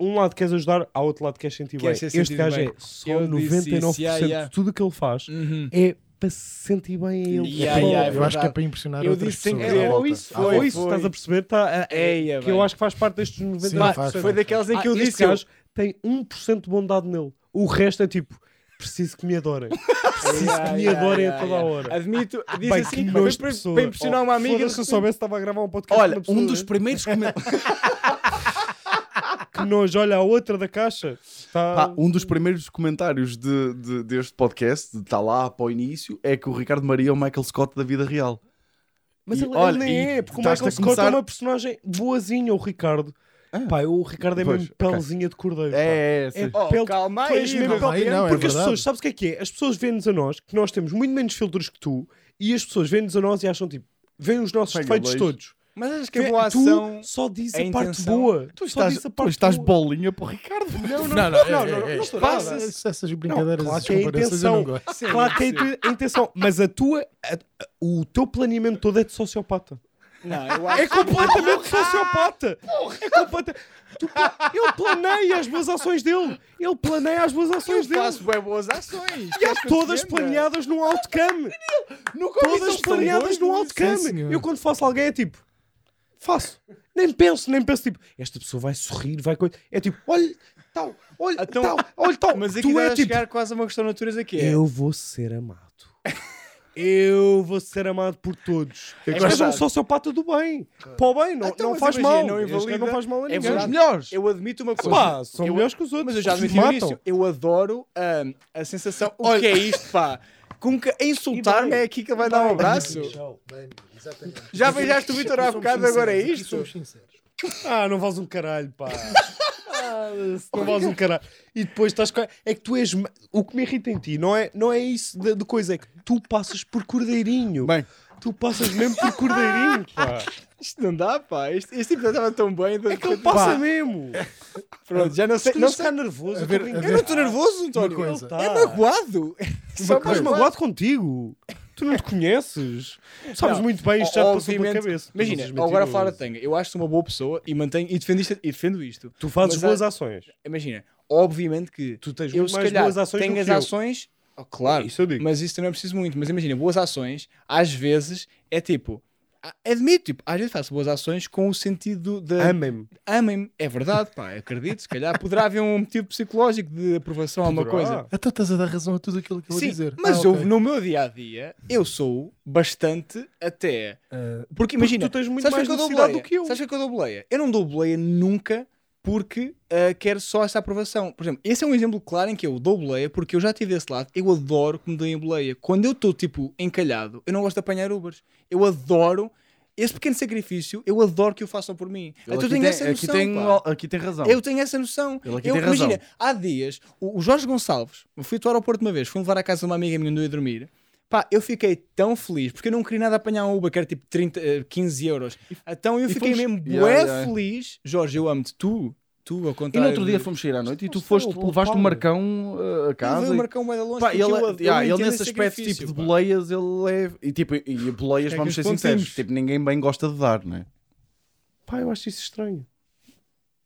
um lado queres ajudar, ao outro lado queres sentir Queres bem. ser Este gajo bem. é só Eu disse 99% isso, yeah, yeah. de tudo o que ele faz Uhum. é para se sentir bem a ele. Yeah, É yeah, eu acho que é para impressionar Eu outras disse pessoas. É, ou isso, ou volta. isso, foi. estás a perceber? Tá, é, Eia, que bem. eu acho que faz parte destes 99%. Sim, Pá, faz, foi faz. daquelas em que Ah, eu este disse. eu- gajo tem 1% de bondade nele. O resto é tipo, preciso que me adorem. Preciso Yeah, que me adorem yeah, a toda a hora. Admito, disse Bem, assim, que foi para, pessoa. para impressionar uma amiga. Se eu soubesse estava a gravar um podcast Olha, um dos deste. primeiros comentários. Que nojo, olha a outra da caixa. Tá... Pá, um dos primeiros comentários de, de- deste podcast, de estar lá para o início, é que o Ricardo Maria é o Michael Scott da vida real. Mas E, ele, olha, ele nem é, porque o Michael a Scott começar- é uma personagem boazinha, o Ricardo. Ah. Pá, o Ricardo é Pois, mesmo de cordeiro. É, é, sim. É Oh, pele- calma tu aí, mesmo meu. Aí pele- não, é Porque as verdade. pessoas, sabes o que é que é? As pessoas veem-nos a nós, que nós temos muito menos filtros que tu, e as pessoas veem-nos a nós e acham tipo, veem os nossos Pega defeitos todos. Mas acho que a boa ação. Tu só diz a a, parte intenção- boa. Tu só estás, diz a tu parte estás boa. bolinha para o Ricardo. Não, não, Não, não, não, não, é- não, é- não, é- não estou passa- nada. Essas brincadeiras, claro essas que é a eu não intenção. gosto. Sim, Claro que é a intenção, mas a tua, a- a- o teu planeamento todo é de sociopata. Não, eu acho É completamente sociopata. É completa... Tu pla- Ele planeia as boas ações dele. Ele planeia as boas que eu ações dele. faço bem boas ações. E há todas planeadas no outcome. Nunca Todas planeadas no outcome. Eu quando faço alguém é tipo, faço. Nem penso, nem penso tipo, esta pessoa vai sorrir, vai coisa. É tipo, olha, tal, olha, Então- tal, olha, tal. Mas aqui tu é tipo, chegar quase a uma questão de natureza que é. eu vou ser amado. Eu vou ser amado por todos. É gajo é um sociopata do bem. Para o bem, não, Então, não mas faz imagina, mal. não invalida. não faz mal a É ninguém. São os melhores. Eu admito uma coisa. Pá, são eu, melhores que os outros. Mas eu já admiti início. Eu adoro ahm, a sensação. O Olha- que é isto, pá? Com que a insultar-me é aqui que ele vai dar um abraço. Já beijaste o Vitor há bocado, agora é isto? Ah, não vales um caralho, pá. Ah, não vales um caralho. E depois estás com... É que tu és... O que me irrita em ti não é, não é isso de, de coisa, é que tu passas por cordeirinho. Bem, Tu passas mesmo por cordeirinho, pá. Isto não dá, pá. Este, este tipo já estava tão bem. de É que ele passa mesmo. Pronto, já não sei. Se Não ficar nervoso, ver- eu a. Eu não estou nervoso, António. Coisa. Ele É tá. magoado. Só Estás magoado contigo. Tu não te conheces. Sabes Não, muito bem, isto já te passou pela obviamente- cabeça. Imagina, agora a falar tenha. Eu acho-te uma boa pessoa e mantenho e defendo isto. E defendo isto. Tu fazes Mas boas ações. Imagina, obviamente que Tu tens eu muito se mais calhar boas ações tenho do as que eu. ações. Oh, claro, Isso eu digo. mas isso não é preciso muito. Mas imagina, boas ações, às vezes, é tipo, admito, tipo, às vezes faço boas ações com o sentido de Amem-me. amem-me. É verdade, pá, acredito. Se calhar poderá haver um motivo psicológico de aprovação a alguma coisa. Então estás a dar razão a tudo aquilo que eu vou Sim, dizer. mas Ah, eu, ok. no meu dia a dia, eu sou bastante até. Ah, Porque imagina, tu tens muito sabes mais que eu dou necessidade boleia? do que eu. Sabes que eu dou boleia? Eu não dou boleia nunca porque ah, quero só essa aprovação. Por exemplo, esse é um exemplo claro em que eu dou boleia porque eu já tive desse lado. Eu adoro que me deem boleia. Quando eu estou tipo encalhado, eu não gosto de apanhar Ubers. Eu adoro esse pequeno sacrifício. Eu adoro que o façam por mim. Ele então eu aqui, tenho tem, essa aqui, noção. tem, pá. aqui tem razão. Eu tenho essa noção. Ele aqui Eu, tem razão. imagina, há dias, o, o Jorge Gonçalves, eu fui ao aeroporto uma vez, fui levar à casa de uma amiga minha onde eu ia dormir. Pá, eu fiquei tão feliz porque eu não queria nada apanhar um Uber que era tipo 30, eh, 15 euros. Então eu e fiquei fomos- mesmo Yeah, bué yeah. feliz. Jorge, eu amo-te. Tu, tu, ao E contrário. no outro dia fomos sair à noite e tu foste, o levaste o. Marcão uh, a casa. veio e- um bué de longe Pá, ele, eu, ad- eu yeah, ele nesse esse aspecto tipo de boleias, ele é. E, tipo, e boleias, É vamos ser os sinceros, tipo, ninguém bem gosta de dar, não é? Pá, eu acho isso estranho.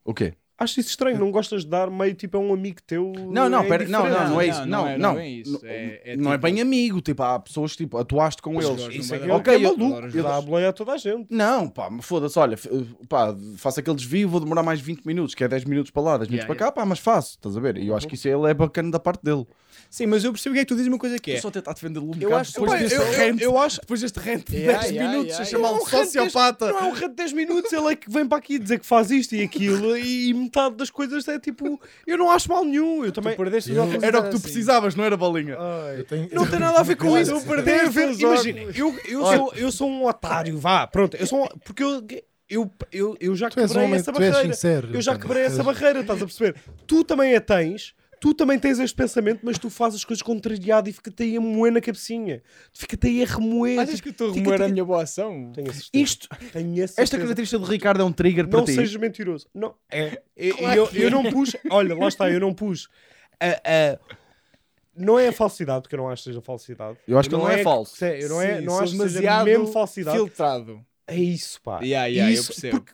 O quê? Acho isso estranho. Não gostas de dar meio tipo a um amigo teu. Não, não, é pera, não, não, não é isso. não, Não, é- não. não é isso. Não- É- é Não é tipo- bem amigo, tipo, há pessoas tipo, atuaste com eles. Jorge, Isso é que é, ok, eu- é maluco. Eu dá a boleia a toda a gente. Não, pá, mas foda-se, olha, f- pá, faço aquele desvio, vou demorar mais 20 minutos, que é 10 minutos para lá, 10 minutos Yeah, para cá, pá, mas faço, estás a ver? E eu acho que isso ele é bacana da parte dele. Sim, mas eu percebo o que é que tu dizes uma coisa que é. Eu só tentar defendê-lo um Eu acho- depois deste eu- eu- rant, eu acho- depois deste rant de Yeah, 10 yeah, minutos yeah, a chamar yeah. um sociopata. Não é um rato de 10 minutos, ele é que vem para aqui dizer que faz isto e aquilo e metade das coisas é tipo, eu não acho mal nenhum. Eu também. Perdeste Eu- Era o que tu assim. precisavas, não era bolinha. Ai, eu tenho- Não tem nada a ver com isso. a os imagina, eu, eu, sou, eu sou um otário, vá, pronto. Eu sou um- porque eu, eu, eu, eu já Tu és um quebrei homem, essa barreira. sincero. Eu já quebrei essa barreira, estás a perceber? Tu também a tens, tu também tens este pensamento, mas tu fazes as coisas contrariado e fica-te aí a moer na cabecinha. Fica-te aí a remoer. Achas que o teu Fica- rumor é a minha boa ação? Tenho a certeza. Isto, Tenho a esta certeza. característica de Ricardo é um trigger para Não ti. sejas mentiroso. Não, é. Eu, Claro eu, que eu é. não pus. Olha, lá está, eu não pus. a- a- não é a falsidade, porque eu não acho que seja falsidade. Eu acho que ele não é falso. se- Eu não, é, Sim, não sou acho que seja mesmo falsidade. filtrado. É isso, pá. Yeah, yeah, eu isso, percebo. porque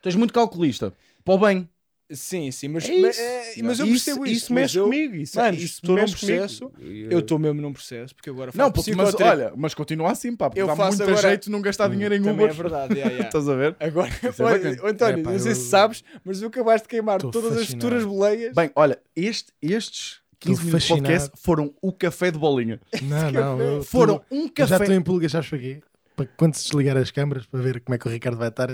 Tu és muito calculista. Para o bem. Sim, sim, mas, é mas, é- mas eu percebo isso. Isso mas mexe eu, comigo. Isso, Mano, isso estou num mexe comigo. processo, Eu estou mesmo num processo, porque eu agora faço Não, porque, mas olha, mas continua assim, pá, porque Eu dá faço muito agora- jeito de não gastar dinheiro em Uber. é verdade. yeah, yeah. Estás a ver? Agora, é olha, António, É, pá, não sei se eu- sabes, mas tu acabaste de queimar Estou todas as fascinado. futuras boleias. Bem, olha, este, estes 15 minutos de podcast foram o café de bolinha. Não, não. eu- Foram um eu já café. estou em pulgas, sabes para quê? Para quando se desligar as câmaras para ver como é que o Ricardo vai estar.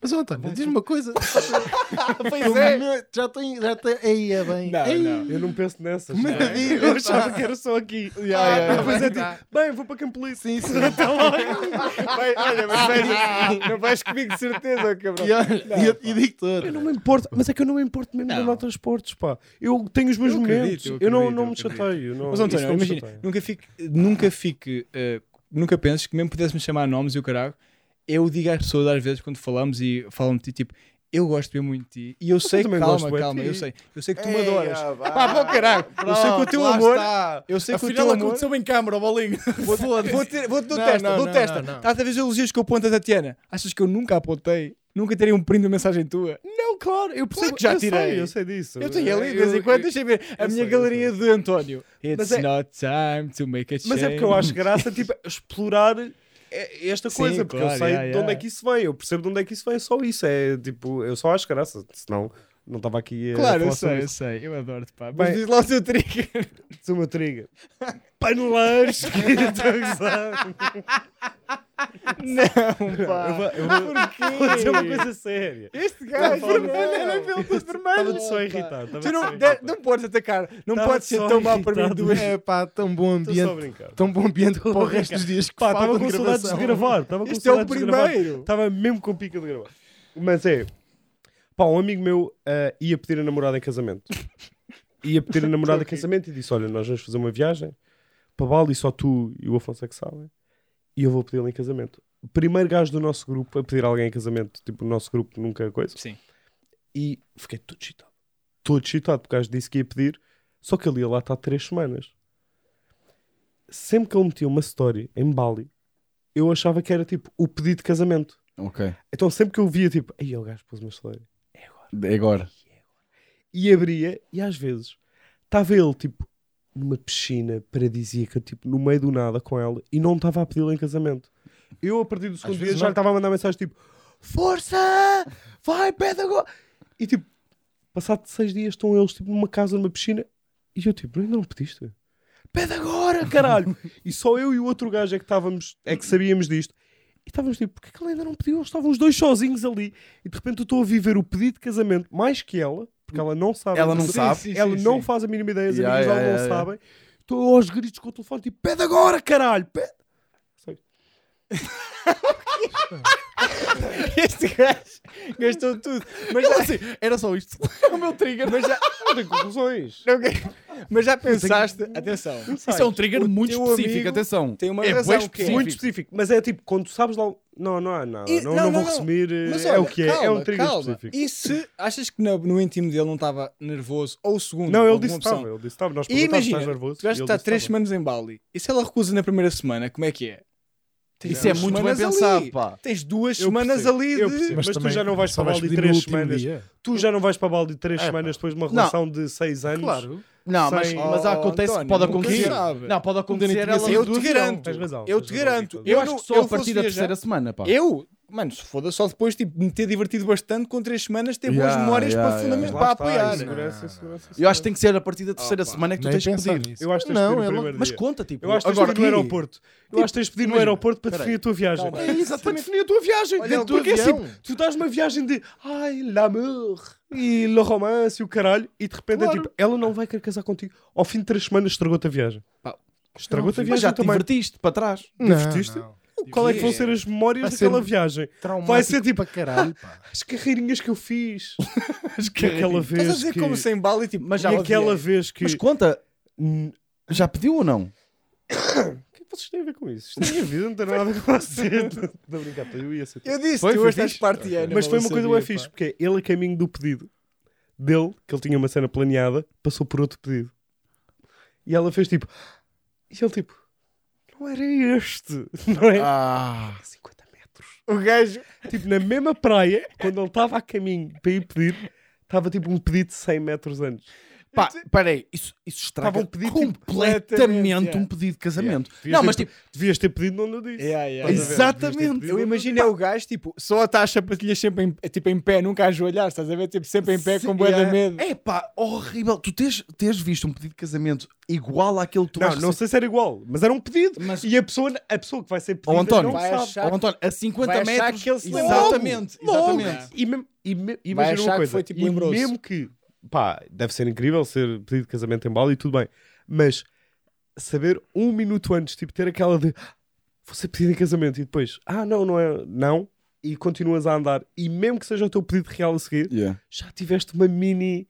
Mas, ó, António, diz-me uma coisa. pois é. Já estou. Já estou. Aí é bem. Não, Ei, não. Eu não penso nessas. Como é eu achava que era só aqui. Yeah, yeah, Depois é yeah. tipo, bem, vou para Campolice. Sim, sim. Vai, olha, mas vais, não vais comigo de certeza, cabrão. E, olha, Não, e e digo tudo. Eu não me importo, mas é que eu não me importo mesmo de Não. andar transportes, pá. Eu tenho os meus Eu momentos. acredito, Eu, eu não, acredito, não eu me acredito. chateio. Não, Mas António, imagina, nunca fique, nunca fique, eh, nunca penses que mesmo pudesse me chamar nomes e o caralho, eu digo às pessoas às vezes quando falamos e falam de ti, tipo, eu gosto bem muito de ti. E eu sei que, calma, calma, eu sei, eu sei que tu me Ei, adoras. ah, Pá, pá, caralho, eu sei que o teu amor, está. eu sei que o Afinal teu amor, aconteceu em câmara, o bolinho. vou, vou ter, vou dou Não, testa, não, dou não, testa. não, a ver os elogios que eu ponto a Tatiana? Achas que eu nunca apontei? Nunca teria um print de mensagem tua? Não, claro, eu percebo que já eu tirei. Sei, eu sei disso. Eu tenho ali de vez em quando, deixa ver a minha sei, galeria de António. It's Mas é- not time to make a change. Mas é porque eu acho graça, tipo, explorar esta Sim, coisa, porque claro, eu sei yeah, de onde yeah. é que isso vem, eu percebo de onde é que isso vem, é só isso, é tipo, eu só acho graça, senão não estava aqui a Claro, eu sei, eu sei, eu adoro-te, pá. Mas Bem- diz lá o teu trigger. Sou uma trigger. Paneleiros, que estou a. Não, pá. Eu vou, eu vou- Porquê? vou dizer uma coisa séria. Este gajo vermelho, era pelo todo vermelho. Estava-te só irritado. Tu não, de- não podes atacar, não Estava podes ser tão mau para mim. duas- É pá, tão bom Estou só a ambiente. brincar. Tão bom ambiente para o resto dos dias que Pá, estava com de saudades de gravar. Estava com Este é o primeiro. Estava mesmo com pica de gravar. Mas é, pá, um amigo meu ah, ia pedir a namorada em casamento. Ia pedir a namorada em casamento e disse: Olha, nós vamos fazer uma viagem para Bali, só tu e o Afonso é que sabem. E eu vou pedi-la em casamento. O primeiro gajo do nosso grupo a pedir alguém em casamento, tipo, o nosso grupo nunca coisa. Sim. E fiquei todo excitado. Todo excitado, porque o gajo disse que ia pedir, só que ele ia lá estar três semanas. Sempre que ele metia uma story em Bali, eu achava que era tipo o pedido de casamento. Ok. Então sempre que eu via, tipo, aí o gajo pôs uma story. É agora. E abria, e às vezes estava ele, tipo, numa piscina paradisíaca, tipo, no meio do nada com ela, e não estava a pedi-la em casamento. eu a partir do segundo dia já lhe estava a mandar mensagem tipo: Força! Vai, pede agora! E tipo, passado seis dias estão eles tipo numa casa, numa piscina, e eu tipo, ainda não pediste? Pede agora, caralho! e só eu e o outro gajo é que estávamos, é que sabíamos disto. E estávamos tipo, porque é que ele ainda não pediu? Eles estavam os dois sozinhos ali. E de repente eu estou a viver o pedido de casamento mais que ela, porque ela não sabe. Ela não Sim, sabe. sim, Sim, ela sim, não faz a mínima ideia, as Yeah, amigas dela yeah, não yeah, sabem. Estou aos gritos com o telefone, tipo, pede agora, caralho! Pede! Sei. Este gajo gastou tudo. Mas já, assim, era só isto. o meu trigger. mas já, Não tem conclusões. não, mas já pensaste, atenção, Isso é um trigger O muito específico, amigo atenção. tem uma é razão é- Muito específico, mas é tipo, quando tu sabes lá. Não, não há nada. E- não, não, não, não, vou não. resumir. eh, Mas é olha, o que é. é um calma, trigger calma. específico. E se achas que no, no íntimo dele não estava nervoso, ou o segundo, Não, ele disse que estava. Ele disse que estava. Nós perguntámos se estás nervoso. tu e que três semanas em Bali. E se ela recusa na primeira semana, como é que é? Tens Isso é muito bem pensado, ali. pá. Tens duas Eu semanas percebo, ali de... percebo. Mas tu também já não vais para Bali pedir três semanas. dia. Tu já não vais para Bali três É, pá. semanas depois de uma Não. relação de seis anos. Claro. Não, mas, Sem- mas Oh, acontece, António, pode acontecer. Não, pode acontecer Eu te garanto. Eu te garanto. Eu, acho não- que só eu a partir da terceira semana, pá. Eu, mano, se foda só depois tipo, de me ter divertido bastante com três semanas, ter boas Yeah, memórias yeah, para, yeah. para está, apoiar. segurança, segurança, Eu acho que tem que ser a partir da terceira Opa, semana que tu Nem tens que pensar pedir. nisso. Eu acho que tens Não, de pedir é primeiro mas conta, tipo. Eu acho que tens de pedir no aeroporto. Eu acho que tens de pedir no imagina, aeroporto para definir a tua viagem. Calma. É, exatamente. Para definir a tua viagem. Olha, Porque o é assim, tu dás uma viagem de ai, l'amour e le romance e o caralho, e de repente é Claro. tipo, ela não vai querer casar contigo. Ao fim de três semanas estragou-te a viagem. Estragou-te a Mas viagem já te divertiste para trás. Divertiste? Não, não. Qual é que vão ser as memórias Vai ser daquela viagem? Vai ser tipo para caralho, pá. as carreirinhas que eu fiz. Mas E aquela vez Estás a dizer que... como sem bala e tipo, Mas e já aquela odiei. vez que... Mas conta, Hum, já pediu ou não? O que é que vocês têm a ver com isso? Isto é minha vida, não tem nada a ver com você. A brincar, eu ia ser Eu disse, Foi, tu foi hoje estás fixe? partiana. Mas foi uma coisa bem fixe, porque ele a caminho do pedido dele, que ele tinha uma cena planeada, passou por outro pedido. E ela fez tipo... E ele tipo... Não era este, não é? Ah. 50 metros. O gajo... Tipo, na mesma praia, quando ele estava a caminho para ir pedir, estava tipo um pedido de 100 metros antes. Pá, peraí, isso, isso estraga Estava um pedido, tipo, completamente completamente, um pedido de casamento. Devias Não, ter mas pe- tipo, Devias ter pedido eu disse. Yeah, yeah, a? Exatamente. Ter Eu onde imaginei o gajo, tipo, só está as sapatilhas sempre em, tipo, em pé, nunca a ajoelhar, estás a ver? Tipo, sempre em pé, com bué de medo. É pá, horrível. Tu tens, tens visto um pedido de casamento igual àquele que tu Não, não sei se era igual, mas era um pedido. Mas- E a pessoa, a pessoa que vai ser pedida Ó, António, não vai sabe. achar- Ó, António, a 50 vai achar metros. que ele se exatamente, Logo. exatamente. E, mesmo, e me- imagina uma que coisa. foi, tipo, e mesmo que, pá, deve ser incrível ser pedido de casamento em Bali e tudo bem. Mas saber um minuto antes, tipo, ter aquela de "Ah, vou ser pedido em casamento e depois, ah, não, não é, não. E continuas a andar. E mesmo que seja o teu pedido real a seguir, já tiveste uma mini.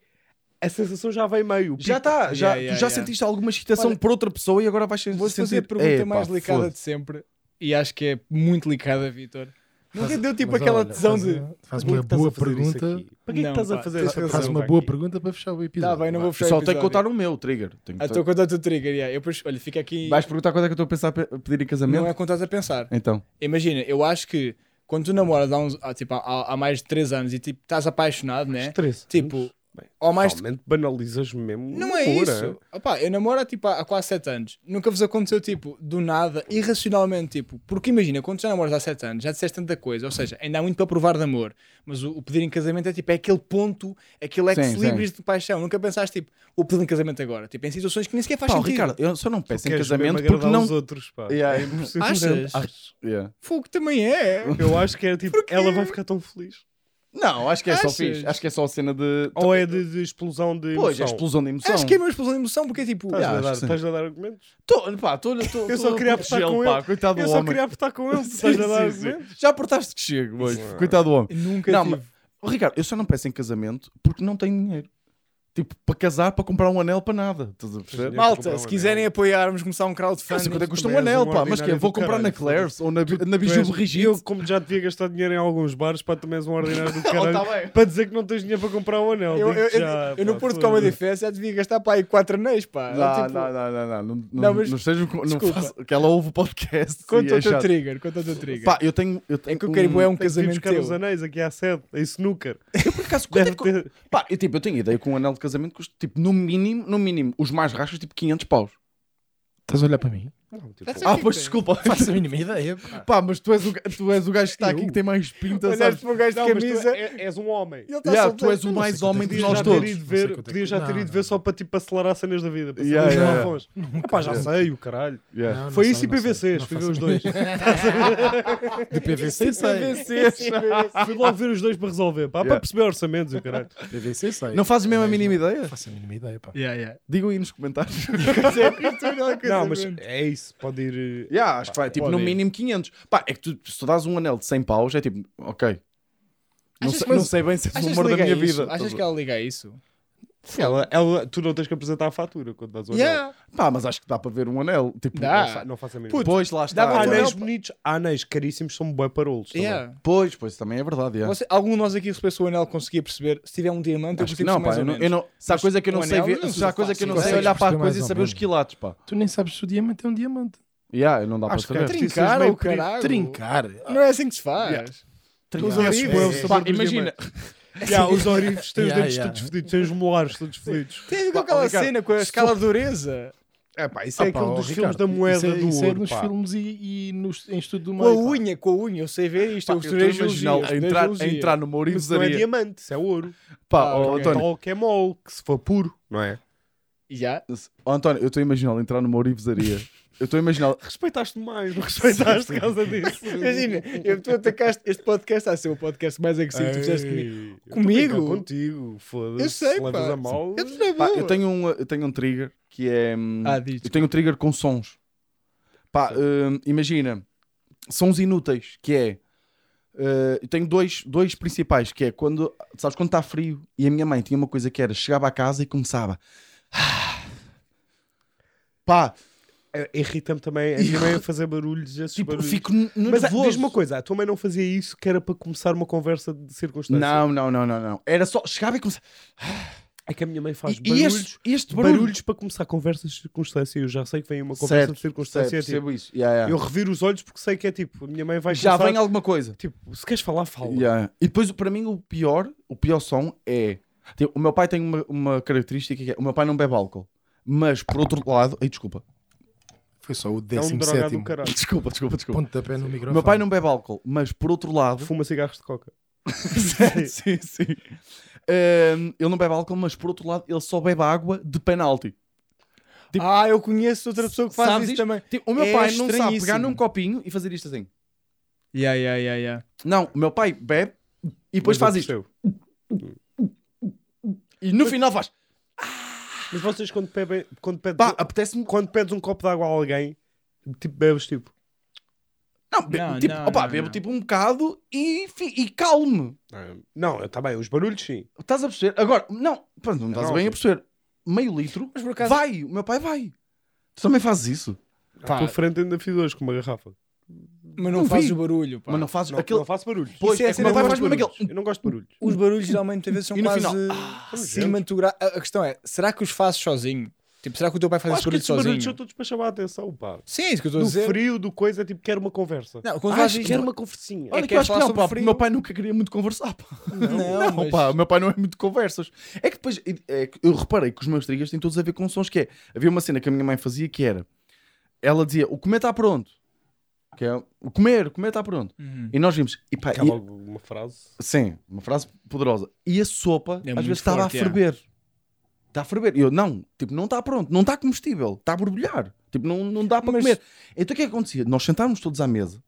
A sensação já veio meio. Já está, já, Yeah, yeah, tu já yeah. sentiste alguma excitação Olha, por outra pessoa e agora vais sentir. Vou-te fazer a pergunta mais delicada de sempre, e acho que é muito delicada, Vitor. Nunca deu tipo Mas aquela olha, tesão faz, de. Faz uma boa isso pergunta. Para que é que estás a fazer razão, Faz uma boa pergunta para fechar o episódio. Tá bem, não vou Vai. fechar Só tenho que contar o meu trigger. Tenho que Ah, Estou a contar o teu trigger, yeah. eu olha, fica aqui. Vais perguntar quando é que eu estou a pensar a pe- pedir em casamento? Não é quando estás a pensar. Então. Imagina, eu acho que quando tu namoras há, uns, há, tipo, há, há mais de 3 anos e tipo, estás apaixonado, né? Estresse. Tipo, Bem, ou mais de Realmente banalizas mesmo. Não é isso. Opá, eu namoro há, tipo, há quase 7 anos. Nunca vos aconteceu, tipo, do nada, irracionalmente, tipo, porque imagina, quando já namoras há 7 anos, já disseste tanta coisa, ou seja, ainda há muito para provar de amor, mas o, o pedir em casamento é tipo, é aquele ponto, aquele ex-libris de paixão. Nunca pensaste, tipo, o pedir em casamento agora, tipo, em situações que nem sequer faz Pá, sentido. Ricardo, eu só não peço em casamento porque não. os outros, pá. Yeah. É. Achas? Acho. Yeah. Fogo também é. Eu acho que é tipo, ela vai ficar tão feliz. Não, acho que é só Achas? fixe. Acho que é só a cena de. Ou é de, de explosão de emoção? Pois, é explosão de emoção. Acho que é uma explosão de emoção, porque é tipo, Estás, a dar, estás a dar argumentos? Tô, pá, tô, tô, Eu só queria a apostar protegê-lo, com ele. Coitado do Eu só queria apostar com ele. Sim, estás a dar sim, argumentos? Já aportaste que chego hoje. Coitado do homem. nunca Não, tive. mas, oh, Ricardo, eu só não peço em casamento porque não tenho dinheiro. Tipo, para casar, para comprar um anel, para nada. Estás a perceber? Malta, um se quiserem apoiar, vamos começar um Não crowdfunding. sei quanto é que custa um anel, pá. Mas que ordinário Vou comprar na caralho, Claire's ou na, na és- Brigitte. Eu, como já devia gastar dinheiro em alguns bares, pá, também és um ordinário do caralho. Oh, tá bem. Para dizer que não tens dinheiro para comprar um anel. Eu, eu, eu, eu no pá, Porto. Comedy Fest já devia gastar para aí 4 anéis, pá. Não, Tipo, não, não, não, não, não, Não, com- desculpa. façam- que ela ouve o podcast. Conta e o é teu trigger, conta o teu trigger. Pá, eu tenho, eu tenho é que eu quero um, é um casamento buscar os anéis aqui à sede, em snooker. Eu por acaso, é. Pá, eu, tipo, eu tenho ideia que um anel de casamento custa, tipo, no mínimo, no mínimo, os mais rascos, tipo, 500 paus. Estás a olhar para mim? Não, tipo, Ah, pois desculpa. Faço a mínima ideia. pá. Pá, mas tu és o, tu és o gajo que está aqui que tem mais pinta, sabes? Olhaste para o gajo de Não, camisa. é- és um homem. Ele está Yeah, tu és o mais quanto homem é de nós já todos. ter ido Não sei ver, quanto é já ter ido ver só para tipo acelerar cenas da vida. Para Yeah, yeah. plafons. Epá, já sei, o caralho. Yeah. Não, não Foi isso e. PVCs, fui ver os dois. De PVC sei. Fui logo ver os dois para resolver, pá, para Yeah. perceber orçamentos e o caralho. PVC sei. Não fazes mesmo a mínima ideia? faço a mínima ideia, pá. Yeah, yeah. Digam aí nos comentários. Não, mas é isso, pode ir. eh, yeah, acho que vai, tipo, no ir. mínimo 500. Pá, é que tu, se tu dás um anel de 100 paus, é tipo, ok. Não, Achas sei, não sei bem se é o número da minha a isso? vida. Achas que ela liga a isso? Ela, ela, tu não tens que apresentar a fatura quando dás o anel. Yeah. Pá, mas acho que dá para ver um anel. Tipo, Dá. Não, não faço a mínima. Pois, lá Dá está. para Há ver anéis anel, bonitos, há anéis caríssimos, são bué parolos. Yeah. Pois, pois, também é verdade. yeah. Você, algum de nós aqui recebesse o anel conseguia perceber se tiver um diamante, eu Acho que consigo não, pá. mais Eu não, menos. eu não, se há coisa que eu não um sei anel, ver, se há coisa que eu não sei olhar para a coisa e saber os quilates, pá. Tu nem sabes se o diamante é um diamante. Yeah, não dá para Acho que saber. é Trincar ou caralho? Trincar. Não é assim que se faz. Yeah. Trincar. É, é. imagina. Yeah, os orifes têm os Yeah, dentes yeah. todos fedidos, têm os molares todos fedidos. Tem Pá, aquela Ricardo, cena com a escala de dureza. É pá, isso é Ah, pá, aquele ó, dos Ricardo, filmes da moeda isso é, do isso é ouro, nos pá. filmes e, e nos, em estudo do Com a meio. pá. unha, com a unha, eu sei ver isto. Pá, eu eu estou a imaginar eu a estudei entrar, a geologia. entrar numa Mas não é diamante, isso é ouro. Pá, Ah, ó, ok. António, Tal que é mole, que se for puro, não é? Já? ó, António, eu estou a imaginar entrar numa ourivesaria. Eu estou a imaginar. Respeitaste mais, não respeitaste por causa disso. Imagina, eu, tu atacaste este podcast a ser o podcast mais agressivo. Tu fizeste comigo. Comigo? Contigo, foda-se. Eu sei, se pá. a mal. Eu Pá, eu tenho um, eu tenho um trigger que é. hum, Ah, diz. Eu tenho um trigger com sons. Pá, hum, imagina, sons inúteis, que é. uh, eu tenho dois, dois principais, que é quando, sabes, quando está frio e a minha mãe tinha uma coisa que era, chegava a casa e começava. Pá, É, Irrita-me também a minha mãe a fazer barulhos, esses tipo, barulhos. fico Mas ah, nervoso. diz-me uma coisa, a tua mãe não fazia isso que era para começar uma conversa de circunstância? Não, não, não, não, não. Era só, chegava e começava. É que a minha mãe faz E, e barulhos, este, este barulho. barulhos para começar conversas de circunstância. Eu já sei que vem uma conversa Certo, de circunstância. certo, é tipo, isso. Yeah, yeah. Eu reviro os olhos porque sei que é tipo, a minha mãe vai Já começar, vem alguma coisa. Tipo, se queres falar, fala. Yeah. E depois, para mim, o pior, o pior som é. tipo, o meu pai tem uma, uma característica que é: o meu pai não bebe álcool. Mas, por outro lado. Ai, desculpa. Foi só o É um décimo drogado do sétimo. caralho. Desculpa, desculpa, desculpa. Pontapé no O microfone. meu pai não bebe álcool. Mas, por outro lado. Fuma cigarros de coca. sim, sim. Ehm, ele não bebe álcool, mas, por outro lado, ele só bebe água de penalti. Tipo- Ah, eu conheço outra pessoa que faz Sabes isso isto? também. Tipo, o meu É pai não sabe estranhíssimo. pegar num copinho e fazer isto assim. Yeah, yeah, yeah, yeah. Não, o meu pai bebe e depois faz isto. percebo. E no final faz. Mas vocês quando pedem, quando pedes, Pá, apetece-me. quando pedes um copo de água a alguém, tipo, bebes tipo. Não, be- Não, tipo, não, opá, não, bebo não. tipo um bocado e, fi- e calme. Não, está bem, os barulhos sim. Estás a perceber? Agora, não, pá, não estás Não, bem a perceber. Meio litro, Mas por acaso. vai, o meu pai vai. Tu também fazes isso. Pá, À tua frente ainda fiz hoje com uma garrafa. Mas não não fazes vi. o barulho. Pá. Mas não fazes Não, aquele. não faço barulhos. Pois, Isso é é a que o meu cena pai que eu faz. Eu não gosto de barulhos. Os barulhos geralmente muitas vezes são E no quase final, cinematográficos. A a questão é, será que os fazes sozinho? Tipo, será que o teu pai faz esse Acho que barulho sozinho? são todos para chamar a atenção, pá. Sim, é isso que eu estou a Do dizer. frio, do coisa, é tipo, quero uma conversa. Não, quando Ah, fazes acho que quero uma conversinha. Olha É que que eu é acho que não, pá, o meu pai nunca queria muito conversar. Pá. Não, Não, mas- pá, o meu pai não é muito de conversas. É que depois, é que eu reparei que os meus triggers têm todos a ver com sons que é. Havia uma cena que a minha mãe fazia que era. Ela dizia, o comer está pronto. Que é, o comer, o comer está pronto. Uhum. E nós vimos, e pá, Aquela e- alguma frase. sim, uma frase poderosa. E a sopa, É às vezes estava a é. ferver. Está a ferver. E eu, não, tipo, não está pronto, não está comestível, está a borbulhar. Tipo, não, não dá para Mas- comer. Então o que é que acontecia? Nós sentávamos todos à mesa,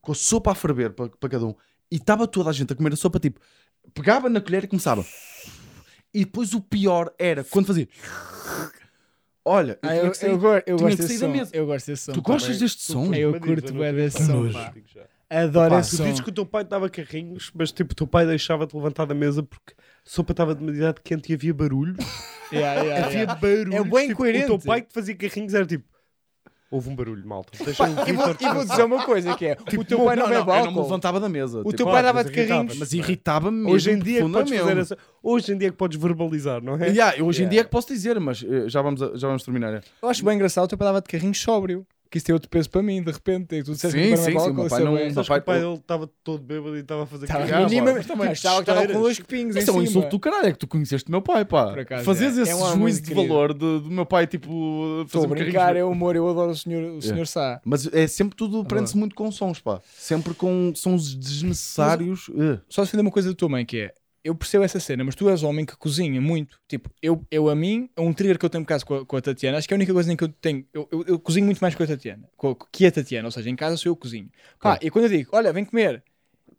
com a sopa a ferver para, para cada um, e estava toda a gente a comer a sopa, tipo, pegava na colher e começava. E depois o pior era quando fazia. Olha, eu Ah, eu, eu, go- eu gosto desse som. Eu gosto desse som. Tu gostas deste som? Eu curto não desse som. Adoro esse Tu dizes som. que o teu pai dava carrinhos, mas tipo, o teu pai deixava-te levantar da mesa porque a sopa estava demasiado quente e havia barulho. Yeah, yeah, havia yeah. barulho. É bem tipo, incoerente. O teu pai que te fazia carrinhos era tipo. Houve um barulho, malta. Pá, o e vou, e vou dizer uma coisa que é, o teu pai não, não, bebe eu não me álcool. levantava da mesa. O tipo, teu pai dava mas de carrinhos. Mas irritava-me mesmo. Hoje em dia que podes fazer essa. Hoje em dia que podes verbalizar, não é? Yeah, hoje em Yeah. dia é que posso dizer, mas eh, já vamos, já vamos terminar. Eu acho bem engraçado o teu pai dava de carrinhos sóbrio. Que isso tem outro peso para mim, de repente. E tu disseste Sim, que sim, para sim, o meu pai não- é- Meu Sabes pai- pai dele estava todo bêbado e estava a fazer Estava cagada, minima, mas também estava com dois pingos em Isso é um insulto do caralho, é que tu conheceste o meu pai, pá. Fazes é. esse É um juízo de valor do meu pai, tipo, Estou fazer a brincar, é humor, eu adoro o senhor, o senhor Sá. Mas é sempre tudo, prende-se muito com sons, pá. Sempre com sons desnecessários. Só defender uma coisa da tua mãe, que é, eu percebo essa cena, mas tu és homem que cozinha muito. Tipo, eu, eu a mim, é um trigger que eu tenho por caso com a, com a Tatiana, acho que é a única coisa em que eu tenho, eu, eu, eu cozinho muito mais com a Tatiana, com, que a Tatiana, ou seja, em casa sou eu que cozinho. Pá, e quando eu digo, olha, vem comer,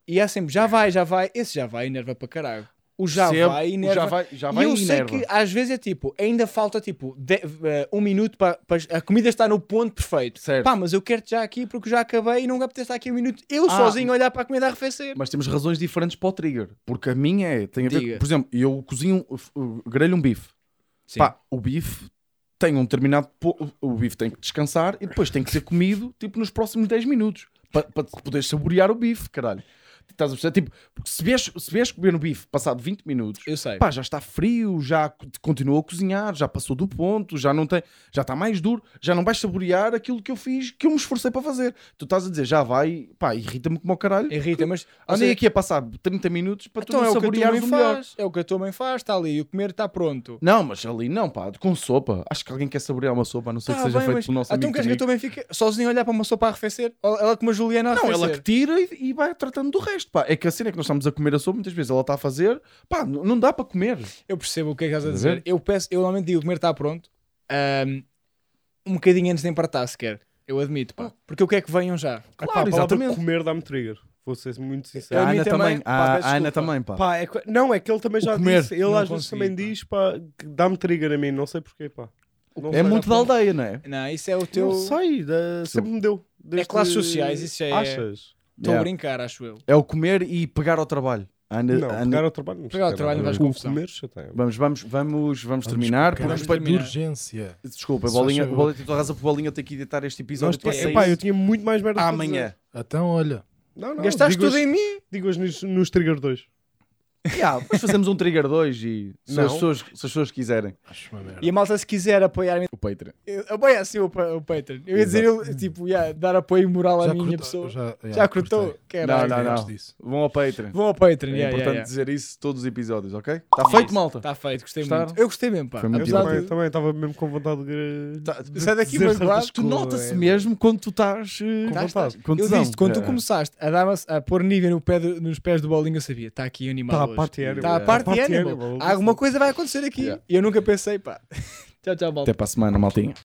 e é sempre, já vai, já vai, esse já vai, enerva para caralho. O já Sempre, vai, enerva. já vai, já e vai eu e sei enerva. que às vezes é tipo, ainda falta tipo de- eh, um minuto para a comida está no ponto perfeito. Certo. Pá, mas eu quero-te já aqui porque já acabei e não apetece estar aqui um minuto eu Ah. sozinho a olhar para a comida a arrefecer. Mas temos razões diferentes para o trigger. Porque a minha é, tem a ver, por exemplo, eu cozinho, uh, grelho um bife. Sim. Pá, o bife tem um determinado. O bife tem que descansar e depois tem que ser comido tipo nos próximos 10 minutos para poderes saborear o bife, caralho. Estás a perceber? Tipo, porque se vies, se vies comer no bife passado 20 minutos, Eu sei. pá, já está frio, já co- continua a cozinhar, já passou do ponto, já não tem, já está mais duro, já não vais saborear aquilo que eu fiz, que eu me esforcei para fazer. Tu estás a dizer, já vai, pá, irrita-me como o caralho. Irrita, mas Andei aqui a passar 30 minutos para então tu é não o que a tua mãe o melhor. faz. É o que a tua mãe faz, está ali, o comer está pronto. Não, mas ali não, pá, com sopa. Acho que alguém quer saborear uma sopa, a não ser Tá que seja bem, feito mas- pelo nosso então amigo queres que a tua mãe fique sozinha a olhar para uma sopa a arrefecer? Ou Ela como a Juliana a Não, arrefecer? ela que tira e, e vai tratando do resto, pá. É que a cena é que nós estamos a comer a sopa, muitas vezes ela está a fazer, pá, não dá para comer. Eu percebo o que é que estás a a dizer. Eu peço, eu normalmente digo o comer está pronto ahm, um bocadinho antes de empartar sequer. Eu admito, pá. Porque eu quero que venham já. Claro, a exatamente. comer dá-me trigger. Vou ser muito sincero. A a Ana também. Pá, a, a Ana também, pá. Pá, é que- não, é que ele também O já comer. disse. Ele Não às vezes também pá. diz, pá, que dá-me trigger a mim. Não sei porquê, pá. Não É muito da aldeia, não é? Não, isso é o teu. Não sei, da- sempre me deu. Desde- classes sociais, isso já é- Achas? Estou a brincar, acho eu. É o comer e pegar ao trabalho. A Ana- Não, a Ana- pegar ao trabalho. não Pegar ao trabalho não nada. vais confusão. comer. Vamos, vamos, vamos, vamos terminar. com Por Vamos terminar. de urgência. Desculpa, faz bolinha, favor. bolinha, tu razão por bolinha, eu tenho que editar este episódio Nós para epá, eu tinha muito mais merda amanhã. Então, olha. Não, não, Gastaste tudo em mim. Digo as nos, nos Trigger 2. Yeah, depois fazemos um Trigger 2 e se Não. as, pessoas, se as pessoas quiserem. Acho uma merda. E a malta, se quiser apoiar O Patreon. apoia assim o, pa- o Patreon. Eu ia dizer, eu, tipo, yeah, dar apoio moral à minha pessoa. Já, Já, já, cortou? cortei. Caralho. Não, não, não. disso. Vão ao Patreon. Vão ao Patreon. É yeah, importante yeah, yeah. dizer isso todos os episódios, ok? Está feito, malta. Está feito, gostei Gostaram? muito. Eu gostei mesmo, pá. Foi muito Apesar Também de- também estava mesmo com vontade de. Tá- Sai daqui dizer magoado. certas Tu coisas. nota-se mesmo quando tu estás eh, Com Tá, vontade. com Eu tesão. disse, quando tu É. começaste a, dar a pôr nível no pé do- nos pés do bolinho, eu sabia, está aqui o animal. Tá a hoje. Party animal. Tá a Yeah. party Party animal. animal. Alguma coisa vai acontecer aqui. Yeah. E eu nunca pensei, pá. tchau, tchau, malta. Até para a semana, maltinha.